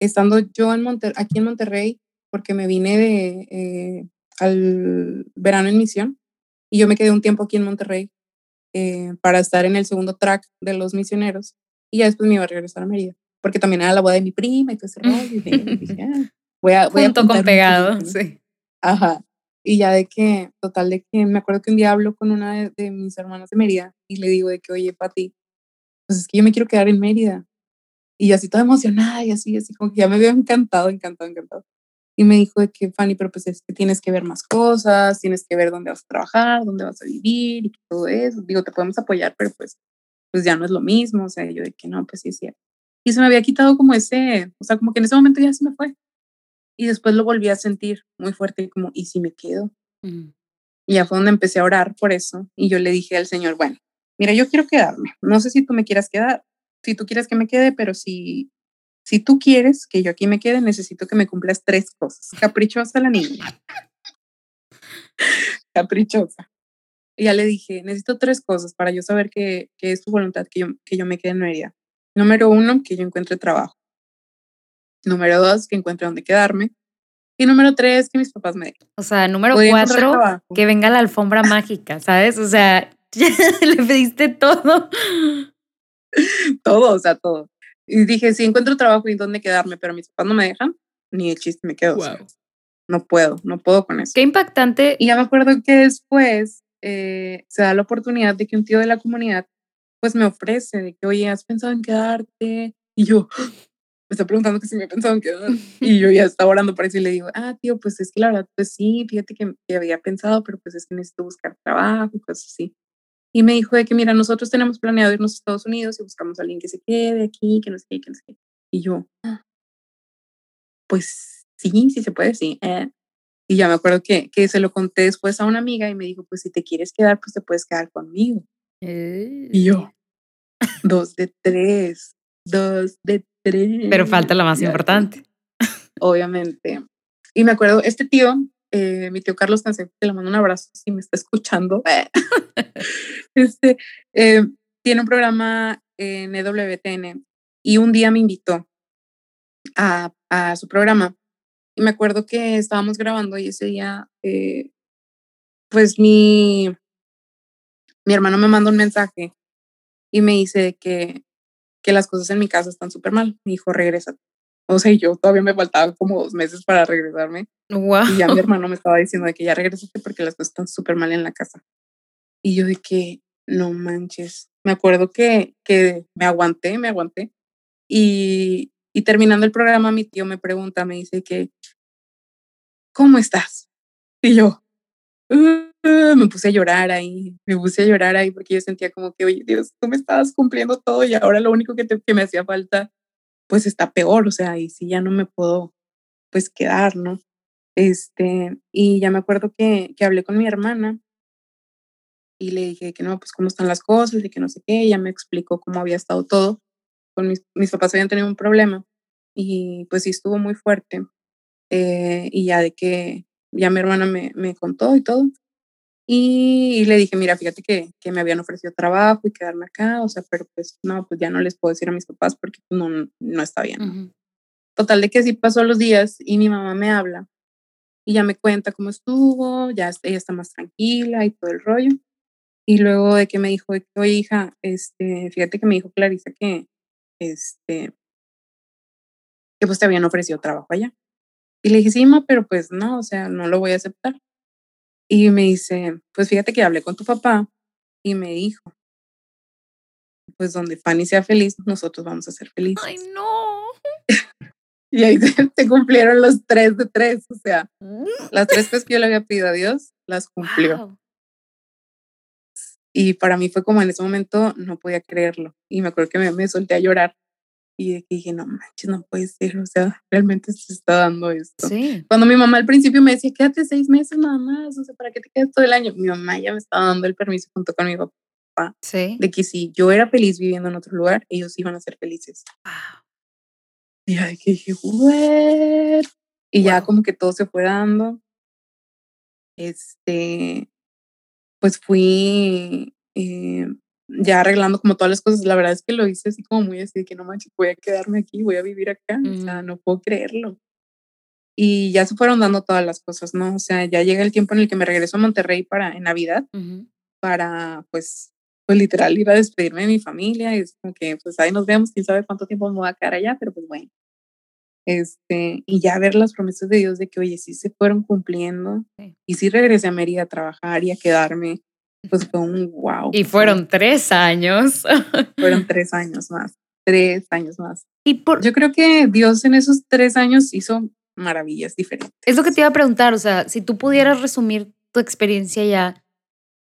estando yo en aquí en Monterrey, porque me vine de, eh, al verano en misión, y yo me quedé un tiempo aquí en Monterrey eh, para estar en el segundo track de los misioneros, y ya después me iba a regresar a Mérida, porque también era la boda de mi prima y todo ese rollo, y dije, ah, [laughs] voy a... Voy Junto con pegado, sí. Ajá. Y ya de que, total, de que me acuerdo que un día hablo con una de, de mis hermanas de Mérida y le digo de que, oye, Pati, pues es que yo me quiero quedar en Mérida. Y así toda emocionada y así, así como que ya me había encantado, encantado, encantado. Y me dijo de que, Fanny, pero pues es que tienes que ver más cosas, tienes que ver dónde vas a trabajar, dónde vas a vivir y todo eso. Digo, te podemos apoyar, pero pues, pues ya no es lo mismo. O sea, yo de que no, pues sí cierto. Y se me había quitado como ese, o sea, como que en ese momento ya se me fue. Y después lo volví a sentir muy fuerte, como, ¿y si me quedo? Y ya fue donde empecé a orar por eso. Y yo le dije al Señor, bueno, mira, yo quiero quedarme. No sé si tú me quieras quedar, si tú quieres que me quede, pero si, si tú quieres que yo aquí me quede, necesito que me cumplas tres cosas. Caprichosa la niña. [laughs] Caprichosa. Y ya le dije, necesito tres cosas para yo saber que, que es tu voluntad que yo, que yo me quede en Mérida. Número uno, que yo encuentre trabajo. Número dos, que encuentre dónde quedarme. Y número tres, que mis papás me. O sea, número cuatro, que venga la alfombra mágica, ¿sabes? O sea, [laughs] le pediste todo. todo, o sea, todo. Y dije, si encuentro trabajo y dónde quedarme, pero mis papás no me dejan, ni el chiste me quedo. no puedo, no puedo con eso. Qué impactante. Y ya me acuerdo que después eh, se da la oportunidad de que un tío de la comunidad pues me ofrece de que, oye, ¿has pensado en quedarte? Y yo, [gasps] me está preguntando que si me he pensado en quedar. [laughs] Y yo ya estaba orando por eso y le digo, ah, tío, pues es que la verdad, pues sí, fíjate que, que había pensado, pero pues es que necesito buscar trabajo, pues sí y me dijo de que, mira, nosotros tenemos planeado irnos a Estados Unidos y buscamos a alguien que se quede aquí, que no sé qué, que no sé qué. Y yo, pues sí, sí se puede, sí. Eh. Y ya me acuerdo que, que se lo conté después a una amiga y me dijo, pues si te quieres quedar, pues te puedes quedar conmigo. Y yo, [laughs] Dos de tres. Dos de tres. Pero falta la más importante. [laughs] Obviamente. Y me acuerdo, este tío, eh, mi tío Carlos Canseco, que le mando un abrazo si me está escuchando. [laughs] este, eh, tiene un programa en EWTN y un día me invitó a, a, su programa. Y me acuerdo que estábamos grabando y ese día, eh, pues mi, mi hermano me mandó un mensaje y me dice que, que las cosas en mi casa están súper mal. Me dijo, regresa. O sea, yo todavía me faltaban como dos meses para regresarme. Y ya mi [laughs] hermano me estaba diciendo de que ya regresaste porque las cosas están súper mal en la casa. Y yo de que, no manches. Me acuerdo que, que me aguanté, me aguanté. Y, y terminando el programa, mi tío me pregunta, me dice que, ¿cómo estás? Y yo, uh, me puse a llorar ahí, me puse a llorar ahí porque yo sentía como que, oye, Dios, tú me estabas cumpliendo todo y ahora lo único que, te, que me hacía falta, pues está peor, o sea, y si ya no me puedo, pues quedar, ¿no? Este, y ya me acuerdo que, que hablé con mi hermana y le dije que no, pues cómo están las cosas y que no sé qué, ella me explicó cómo había estado todo. Con mis, mis papás habían tenido un problema y pues sí estuvo muy fuerte. Eh, y ya de que ya mi hermana me, me contó y todo. Y, le dije, mira, fíjate que, que, me habían ofrecido trabajo y quedarme acá, o sea, pero pues no, pues ya no les puedo decir a mis papás porque no, no está bien. Total de que sí pasó los días y mi mamá me habla y ya me cuenta cómo estuvo, ya ella está más tranquila y todo el rollo. Y luego de que me dijo, oye hija, este, fíjate que me dijo Clarisa que, este, que pues te habían ofrecido trabajo allá. Y le dije, sí, ma, pero pues no, o sea, no lo voy a aceptar. Y me dice, pues fíjate que hablé con tu papá y me dijo, pues donde Fanny sea feliz, nosotros vamos a ser felices. Ay, no. [laughs] y ahí se, cumplieron los tres de tres, o sea, las tres [laughs] cosas que yo le había pedido a Dios, las cumplió. Y para mí fue como en ese momento no podía creerlo. Y me acuerdo que me, me solté a llorar y dije, no manches, no puede ser, o sea, realmente se está dando esto. Sí. Cuando mi mamá al principio me decía, quédate seis meses nada más, o sea, ¿para qué te quedas todo el año? Mi mamá ya me estaba dando el permiso junto con mi papá sí. de que si yo era feliz viviendo en otro lugar, ellos iban a ser felices. Wow. Y ya dije, what? Y ya como que todo se fue dando. Este, pues fui eh, ya arreglando como todas las cosas, la verdad es que lo hice así como muy así, de que no manches, voy a quedarme aquí, voy a vivir acá, o sea, no puedo creerlo. Y ya se fueron dando todas las cosas, ¿no? O sea, ya llega el tiempo en el que me regreso a Monterrey para, en Navidad, para, pues, pues literal ir a despedirme de mi familia, y es como que, pues ahí nos vemos, quién sabe cuánto tiempo me voy a quedar allá, pero pues bueno. Este, y ya ver las promesas de Dios de que, oye, sí se fueron cumpliendo, y sí regresé a Mérida a trabajar y a quedarme, pues fue un wow. Y fueron tres años. [laughs] Fueron tres años más, tres años más. Y por, Yo creo que Dios en esos tres años hizo maravillas diferentes. Es lo que te iba a preguntar, o sea, si tú pudieras resumir tu experiencia ya,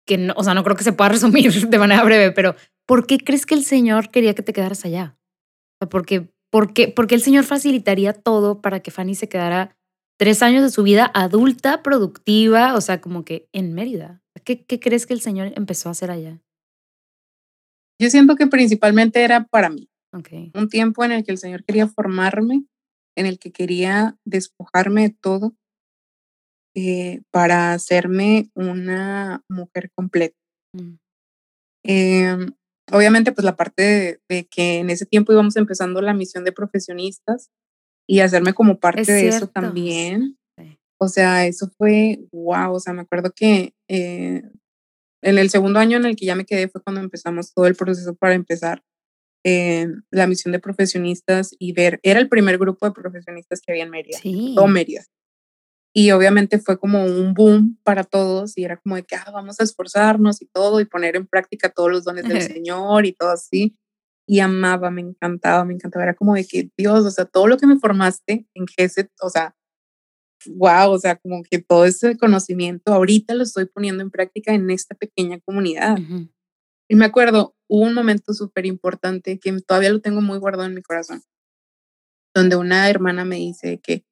que no, o sea, no creo que se pueda [laughs] resumir de manera breve, pero ¿por qué crees que el Señor quería que te quedaras allá? O sea, porque, porque, porque el Señor facilitaría todo para que Fanny se quedara tres años de su vida adulta, productiva, o sea, como que en Mérida. ¿Qué, ¿Qué, crees que el Señor empezó a hacer allá? Yo siento que principalmente era para mí. Okay. Un tiempo en el que el Señor quería formarme, en el que quería despojarme de todo eh, para hacerme una mujer completa. Mm. Em, obviamente, pues la parte de, de, que en ese tiempo íbamos empezando la misión de profesionistas y hacerme como parte de eso también. O sea, eso fue wow. O sea, me acuerdo que eh, en el segundo año en el que ya me quedé fue cuando empezamos todo el proceso para empezar eh, la misión de profesionistas y ver, era el primer grupo de profesionistas que había en Mérida, sí. todo Mérida. Y obviamente fue como un boom para todos y era como de que ah, vamos a esforzarnos y todo y poner en práctica todos los dones del Señor y todo así. Y amaba, me encantaba, me encantaba. Era como de que Dios, o sea, todo lo que me formaste en GESET, o sea, wow, o sea, como que todo ese conocimiento ahorita lo estoy poniendo en práctica en esta pequeña comunidad. Y me acuerdo, hubo un momento súper importante que todavía lo tengo muy guardado en mi corazón, donde una hermana me dice que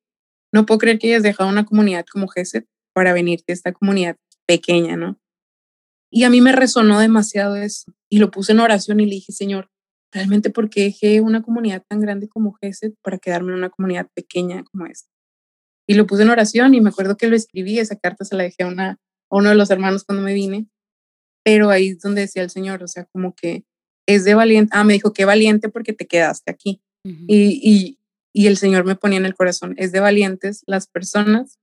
no puedo creer que hayas dejado una comunidad como GESET para venirte a esta comunidad pequeña, ¿no? Y a mí me resonó demasiado eso, y lo puse en oración y le dije, Señor, realmente por qué dejé una comunidad tan grande como GESED para quedarme en una comunidad pequeña como esta. Y lo puse en oración y me acuerdo que lo escribí, esa carta se la dejé a, una, a uno de los hermanos cuando me vine, pero ahí es donde decía el Señor, o sea, como que es de valiente, ah, me dijo, qué valiente porque te quedaste aquí. y, y, y el Señor me ponía en el corazón, es de valientes las personas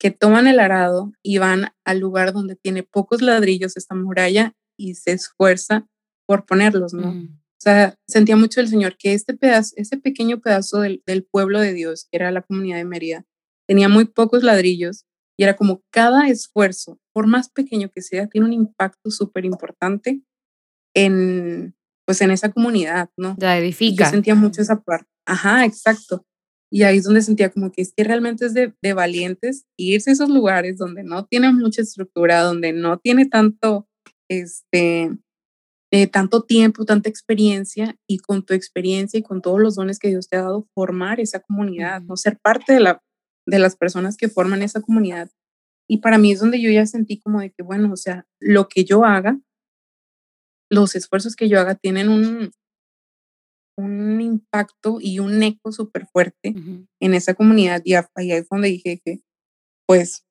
que toman el arado y van al lugar donde tiene pocos ladrillos esta muralla y se esfuerza por ponerlos, ¿no? O sea, sentía mucho el Señor que este pedazo, ese pequeño pedazo del, del, pueblo de Dios, que era la comunidad de Mérida, tenía muy pocos ladrillos y era como cada esfuerzo, por más pequeño que sea, tiene un impacto súper importante en, pues en esa comunidad, ¿no? Ya edifica. yo sentía mucho esa parte. Ajá, exacto. Y ahí es donde sentía como que es que realmente es de, de valientes irse a esos lugares donde no tiene mucha estructura, donde no tiene tanto, este, eh, tanto tiempo, tanta experiencia y con tu experiencia y con todos los dones que Dios te ha dado, formar esa comunidad, no ser parte de, la, de las personas que forman esa comunidad. Y para mí es donde yo ya sentí como de que, bueno, o sea, lo que yo haga, los esfuerzos que yo haga tienen un, un impacto y un eco súper fuerte en esa comunidad y ahí es donde dije que pues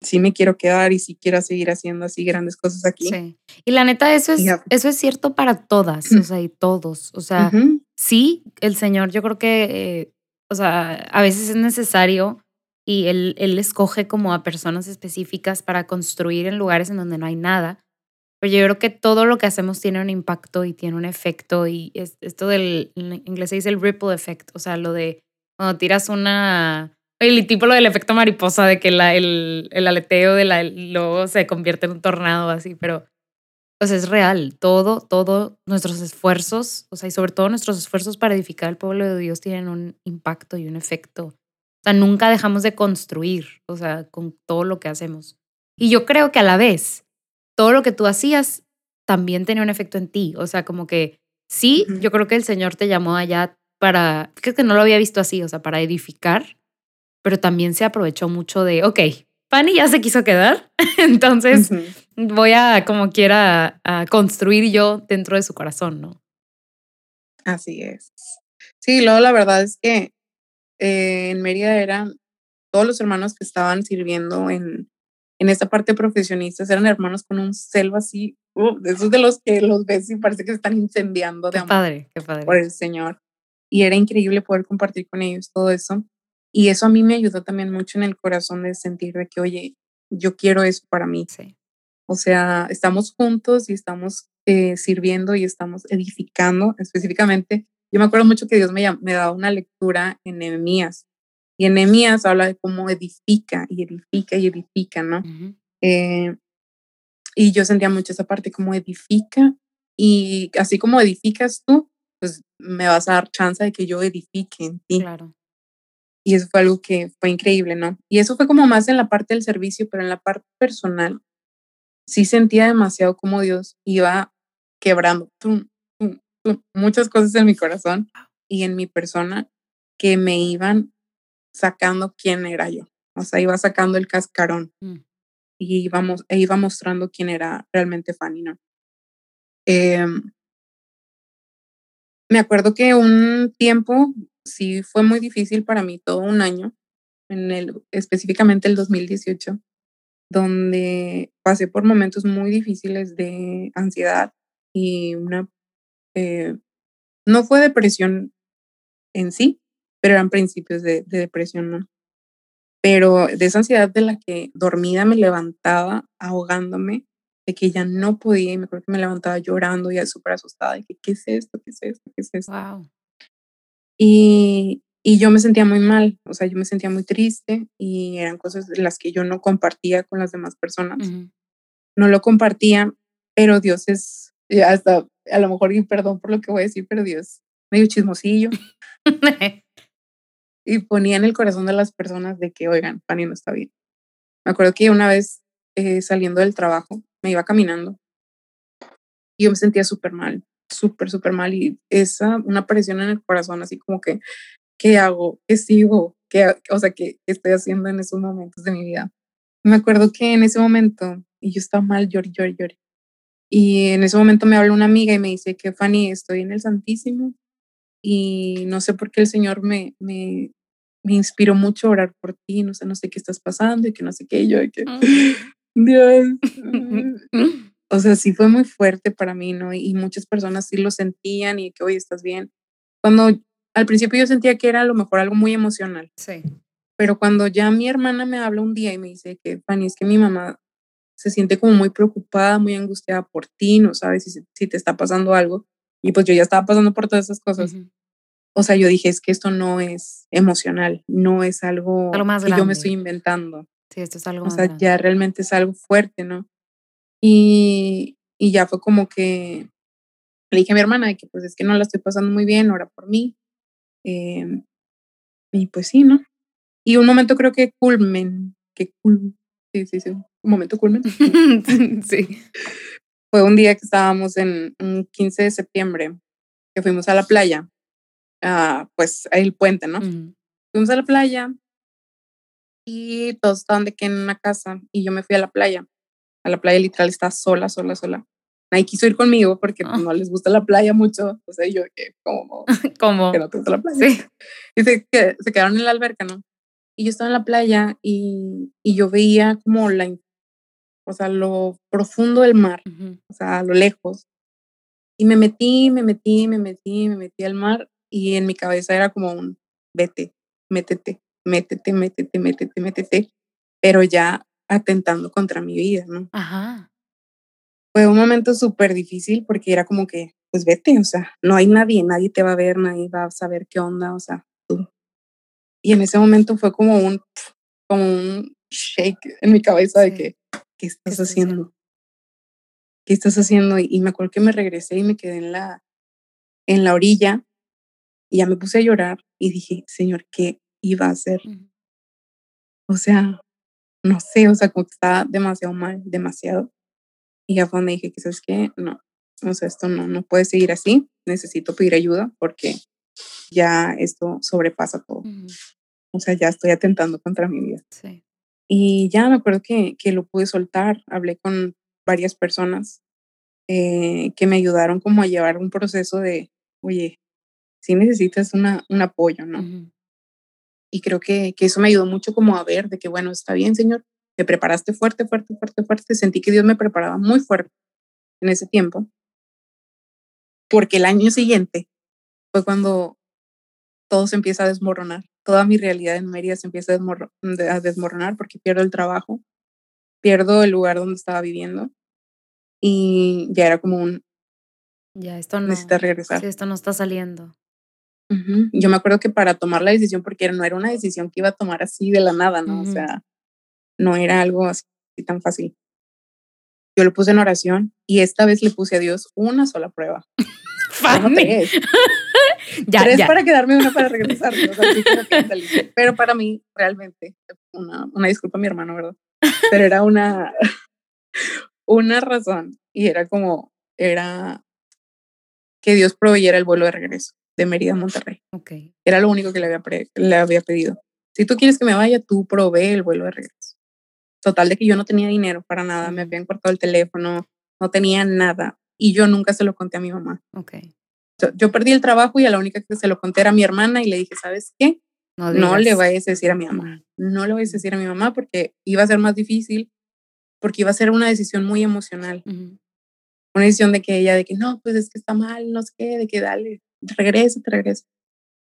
sí me quiero quedar y sí quiero seguir haciendo así grandes cosas aquí. Sí. Y la neta, eso es, eso es cierto para todas, o sea, y todos. O sea, sí, el Señor, yo creo que, eh, o sea, a veces es necesario y él, él escoge como a personas específicas para construir en lugares en donde no hay nada. Pero yo creo que todo lo que hacemos tiene un impacto y tiene un efecto y es, esto del, en inglés se dice el ripple effect, o sea, lo de cuando tiras una, el tipo lo del efecto mariposa, de que la, el, el aleteo de la, luego se convierte en un tornado así, pero pues es real, todo, todo nuestros esfuerzos, o sea, y sobre todo nuestros esfuerzos para edificar el pueblo de Dios tienen un impacto y un efecto. O sea, nunca dejamos de construir, o sea, con todo lo que hacemos. Y yo creo que a la vez, todo lo que tú hacías también tenía un efecto en ti. O sea, como que sí, yo creo que el Señor te llamó allá para, creo que no lo había visto así, o sea, para edificar, pero también se aprovechó mucho de, ok, Fanny ya se quiso quedar, [laughs] entonces voy a, como quiera, a construir yo dentro de su corazón, ¿no? Así es. Sí, luego la verdad es que eh, en Mérida eran todos los hermanos que estaban sirviendo en, en esta parte profesionistas eran hermanos con un celo así, uh, de esos de los que los ves y parece que se están incendiando de amor padre, qué padre. por el Señor. Y era increíble poder compartir con ellos todo eso. Y eso a mí me ayudó también mucho en el corazón de sentir de que, oye, yo quiero eso para mí. Sí. O sea, estamos juntos y estamos eh, sirviendo y estamos edificando específicamente. Yo me acuerdo mucho que Dios me, me daba una lectura en Nehemías y en Nehemías habla de cómo edifica y edifica y edifica, ¿no? Eh, y yo sentía mucho esa parte, como edifica y así como edificas tú, pues me vas a dar chance de que yo edifique en ti. Claro. Y eso fue algo que fue increíble, ¿no? Y eso fue como más en la parte del servicio, pero en la parte personal sí sentía demasiado como Dios iba quebrando muchas cosas en mi corazón y en mi persona que me iban sacando quién era yo. O sea, iba sacando el cascarón mm. y íbamos, e iba mostrando quién era realmente Fanny, ¿no? Em, me acuerdo que un tiempo sí fue muy difícil para mí, todo un año, en el, específicamente el 2018, donde pasé por momentos muy difíciles de ansiedad y una, eh, no fue depresión en sí, pero eran principios de, depresión, ¿no? Pero de esa ansiedad de la que dormida me levantaba ahogándome, de que ya no podía y me acuerdo que me levantaba llorando y súper asustada, de que, ¿qué es esto? ¿Qué es esto? ¿Qué es esto? Wow. Y, y yo me sentía muy mal, o sea, yo me sentía muy triste y eran cosas de las que yo no compartía con las demás personas. No lo compartía, pero Dios es, ya hasta, a lo mejor, y perdón por lo que voy a decir, pero Dios, medio chismosillo. [laughs] y ponía en el corazón de las personas de que, oigan, Fanny no está bien. Me acuerdo que una vez eh, saliendo del trabajo, me iba caminando y yo me sentía súper mal, súper, súper mal y esa, una presión en el corazón, así como que, ¿qué hago? ¿Qué sigo? ¿Qué, o sea, ¿qué, estoy haciendo en esos momentos de mi vida? Me acuerdo que en ese momento, y yo estaba mal, lloré, lloré, lloré. Y en ese momento me habla una amiga y me dice que Fanny, estoy en el Santísimo y no sé por qué el Señor me, me, me inspiró mucho a orar por ti, no sé, no sé qué estás pasando y que no sé qué, y yo, que, [laughs] Dios. [laughs] o sea, sí fue muy fuerte para mí, ¿no? Y muchas personas sí lo sentían y que, oye, estás bien. Cuando al principio yo sentía que era a lo mejor algo muy emocional. Sí. Pero cuando ya mi hermana me habla un día y me dice que, Fanny, es que mi mamá se siente como muy preocupada, muy angustiada por ti, no sabes si, si te está pasando algo. Y pues yo ya estaba pasando por todas esas cosas. O sea, yo dije, es que esto no es emocional, no es algo, que yo me estoy inventando. Sí, esto es algo O sea, ya realmente es algo fuerte, ¿no? Y, y ya fue como que le dije a mi hermana que pues es que no la estoy pasando muy bien, ora por mí. Em, y pues sí, ¿no? Y un momento creo que culmen, que culmen, sí, sí, sí, un momento culmen. [laughs] sí. Fue un día que estábamos en un 15 de septiembre, que fuimos a la playa, uh, pues el puente, ¿no? Fuimos a la playa y todos estaban de que en una casa y yo me fui a la playa. A la playa literal estaba sola, sola, sola. Nadie quiso ir conmigo porque ah. no les gusta la playa mucho. O sea, yo que como, [laughs] como que no te gusta la playa. Sí. Y se, que, se quedaron en la alberca, ¿no? Y yo estaba en la playa y, y yo veía como la, o sea, lo profundo del mar, o sea, a lo lejos. Y me metí, me metí, me metí, me metí al mar y en mi cabeza era como un vete, métete, métete, métete, métete, métete, pero ya atentando contra mi vida, ¿no? Ajá. Fue un momento súper difícil porque era como que, pues vete, o sea, no hay nadie, nadie te va a ver, nadie va a saber qué onda, o sea, tú. Y en ese momento fue como un, como un shake en mi cabeza de que, ¿qué estás, haciendo? ¿Qué estás haciendo? Y, y, me acuerdo que me regresé y me quedé en la, en la orilla y ya me puse a llorar y dije, Señor, ¿qué iba a hacer? O sea, no sé, o sea, como que estaba demasiado mal, demasiado. Y ya fue donde dije que, ¿sabes qué? No, o sea, esto no, no puede seguir así, necesito pedir ayuda porque ya esto sobrepasa todo. O sea, ya estoy atentando contra mi vida. Sí. Y ya me acuerdo que, que lo pude soltar, hablé con varias personas eh, que me ayudaron como a llevar un proceso de, oye, si necesitas una, un apoyo, ¿no? Y creo que, que, eso me ayudó mucho como a ver de que, bueno, está bien, Señor, te preparaste fuerte, fuerte, fuerte, fuerte. Sentí que Dios me preparaba muy fuerte en ese tiempo, porque el año siguiente fue cuando todo se empieza a desmoronar. Toda mi realidad en Mérida se empieza a desmoronar porque pierdo el trabajo, pierdo el lugar donde estaba viviendo y ya era como un... Ya, esto no... Necesita regresar. Sí, esto no está saliendo. Yo me acuerdo que para tomar la decisión, porque no era una decisión que iba a tomar así de la nada, ¿no? O sea, no era algo así tan fácil. Yo lo puse en oración y esta vez le puse a Dios una sola prueba. [laughs] [laughs] tres. ya, tres para quedarme, una para regresar. Pero para mí, realmente, una, una disculpa a mi hermano, ¿verdad? Pero era una, [laughs] una razón y era como, era que Dios proveyera el vuelo de regreso de Mérida a Monterrey. Okay. Era lo único que le había, le había pedido. Si tú quieres que me vaya, tú provee el vuelo de regreso. Total de que yo no tenía dinero para nada, me habían cortado el teléfono, no tenía nada y yo nunca se lo conté a mi mamá. Okay. Yo, perdí el trabajo y a la única que se lo conté era a mi hermana y le dije, ¿sabes qué? No, no, le vayas a decir a mi mamá, no le vayas a decir a mi mamá porque iba a ser más difícil, porque iba a ser una decisión muy emocional. Una decisión de que ella, de que no, pues es que está mal, no sé qué, de que dale, regresa, te regresa.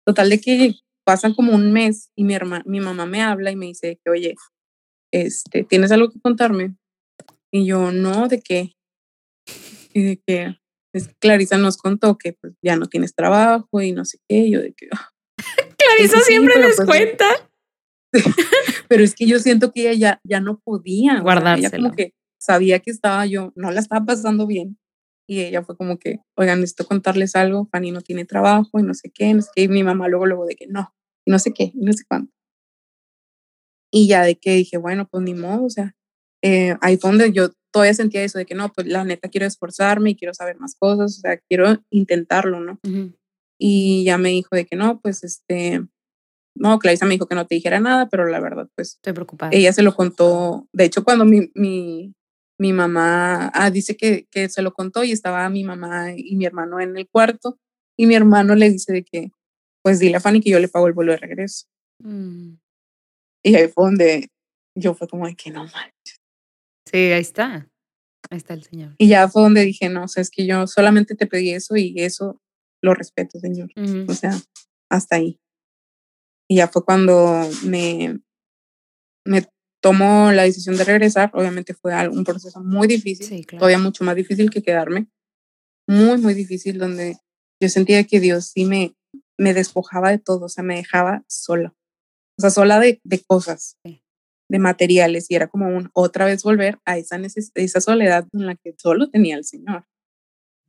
Total de que pasan como un mes y mi, hermana, mi mamá me habla y me dice que, oye, este, ¿tienes algo que contarme? Y yo, no, ¿de qué? Y de que es Clarisa nos contó que pues, ya no tienes trabajo y no sé qué, yo de que... Ah". Clarisa siempre les pues, cuenta. [laughs] pero es que yo siento que ella ya, ya no podía. Guardárselo. ella como que sabía que estaba yo, no la estaba pasando bien y ella fue como que, oigan, necesito contarles algo, Fanny no tiene trabajo y no sé qué, no sé qué, y mi mamá luego, luego de que no, y no sé qué, y no sé cuánto. Y ya de que dije, bueno, pues ni modo, o sea, eh, ahí fue donde yo todavía sentía eso de que no, pues la neta quiero esforzarme y quiero saber más cosas, o sea, quiero intentarlo, ¿no? Y ya me dijo de que no, pues este, no, Clarisa me dijo que no te dijera nada, pero la verdad, pues. Estoy preocupada. Ella se lo contó, de hecho, cuando mi, mi, mi mamá, ah, dice que, que se lo contó y estaba mi mamá y mi hermano en el cuarto y mi hermano le dice de que, pues dile a Fanny que yo le pago el vuelo de regreso. Mm. Y ahí fue donde yo fue como de que no manches. Sí, ahí está. Ahí está el Señor. Y ya fue donde dije, no, o sea, es que yo solamente te pedí eso y eso lo respeto, Señor. O sea, hasta ahí. Y ya fue cuando me, me tomó la decisión de regresar. Obviamente fue un proceso muy difícil, todavía mucho más difícil que quedarme. Muy, muy difícil, donde yo sentía que Dios sí me, me despojaba de todo, o sea, me dejaba sola. O sea, sola de, de cosas, de materiales, y era como un otra vez volver a esa, esa soledad en la que solo tenía el Señor.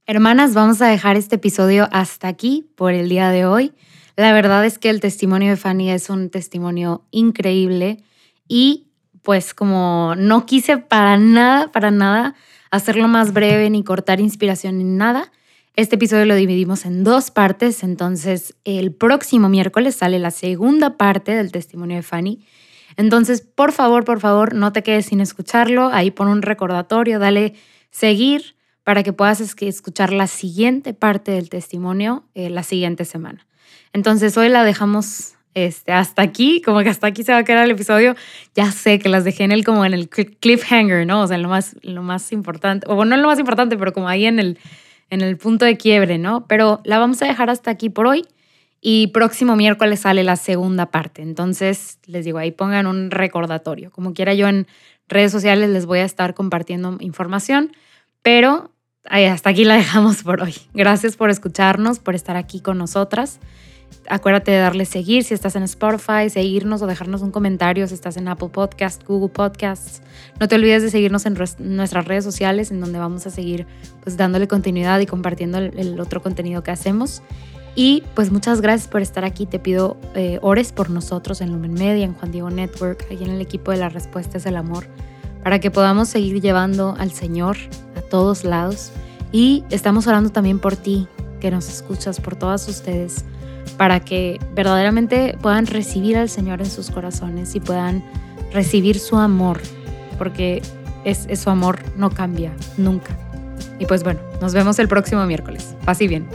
Hermanas, vamos a dejar este episodio hasta aquí por el día de hoy. La verdad es que el testimonio de Fanny es un testimonio increíble y pues como no quise para nada, para nada hacerlo más breve ni cortar inspiración ni nada, este episodio lo dividimos en dos partes, entonces el próximo miércoles sale la segunda parte del testimonio de Fanny. Entonces, por favor, por favor, no te quedes sin escucharlo, ahí pon un recordatorio, dale seguir para que puedas escuchar la siguiente parte del testimonio eh, la siguiente semana. Entonces, hoy la dejamos este, hasta aquí, como que hasta aquí se va a quedar el episodio. Ya sé que las dejé en el como en el cliffhanger, ¿no? O sea, en lo más, lo más importante, o no en lo más importante, pero como ahí en el, en el punto de quiebre, ¿no? Pero la vamos a dejar hasta aquí por hoy y próximo miércoles sale la segunda parte. Entonces, les digo, ahí pongan un recordatorio. Como quiera, yo en redes sociales les voy a estar compartiendo información, pero hasta aquí la dejamos por hoy. Gracias por escucharnos, por estar aquí con nosotras. Acuérdate de darle seguir si estás en Spotify, seguirnos o dejarnos un comentario si estás en Apple Podcast, Google Podcasts. No te olvides de seguirnos en nuestras redes sociales en donde vamos a seguir pues dándole continuidad y compartiendo el, otro contenido que hacemos. Y pues muchas gracias por estar aquí. Te pido eh, ores por nosotros en Lumen Media, en Juan Diego Network, ahí en el equipo de la respuesta es el amor, para que podamos seguir llevando al Señor a todos lados. Y estamos orando también por ti, que nos escuchas, por todas ustedes para que verdaderamente puedan recibir al Señor en sus corazones y puedan recibir su amor, porque es, su amor no cambia nunca. Y pues bueno, nos vemos el próximo miércoles. Paz bien.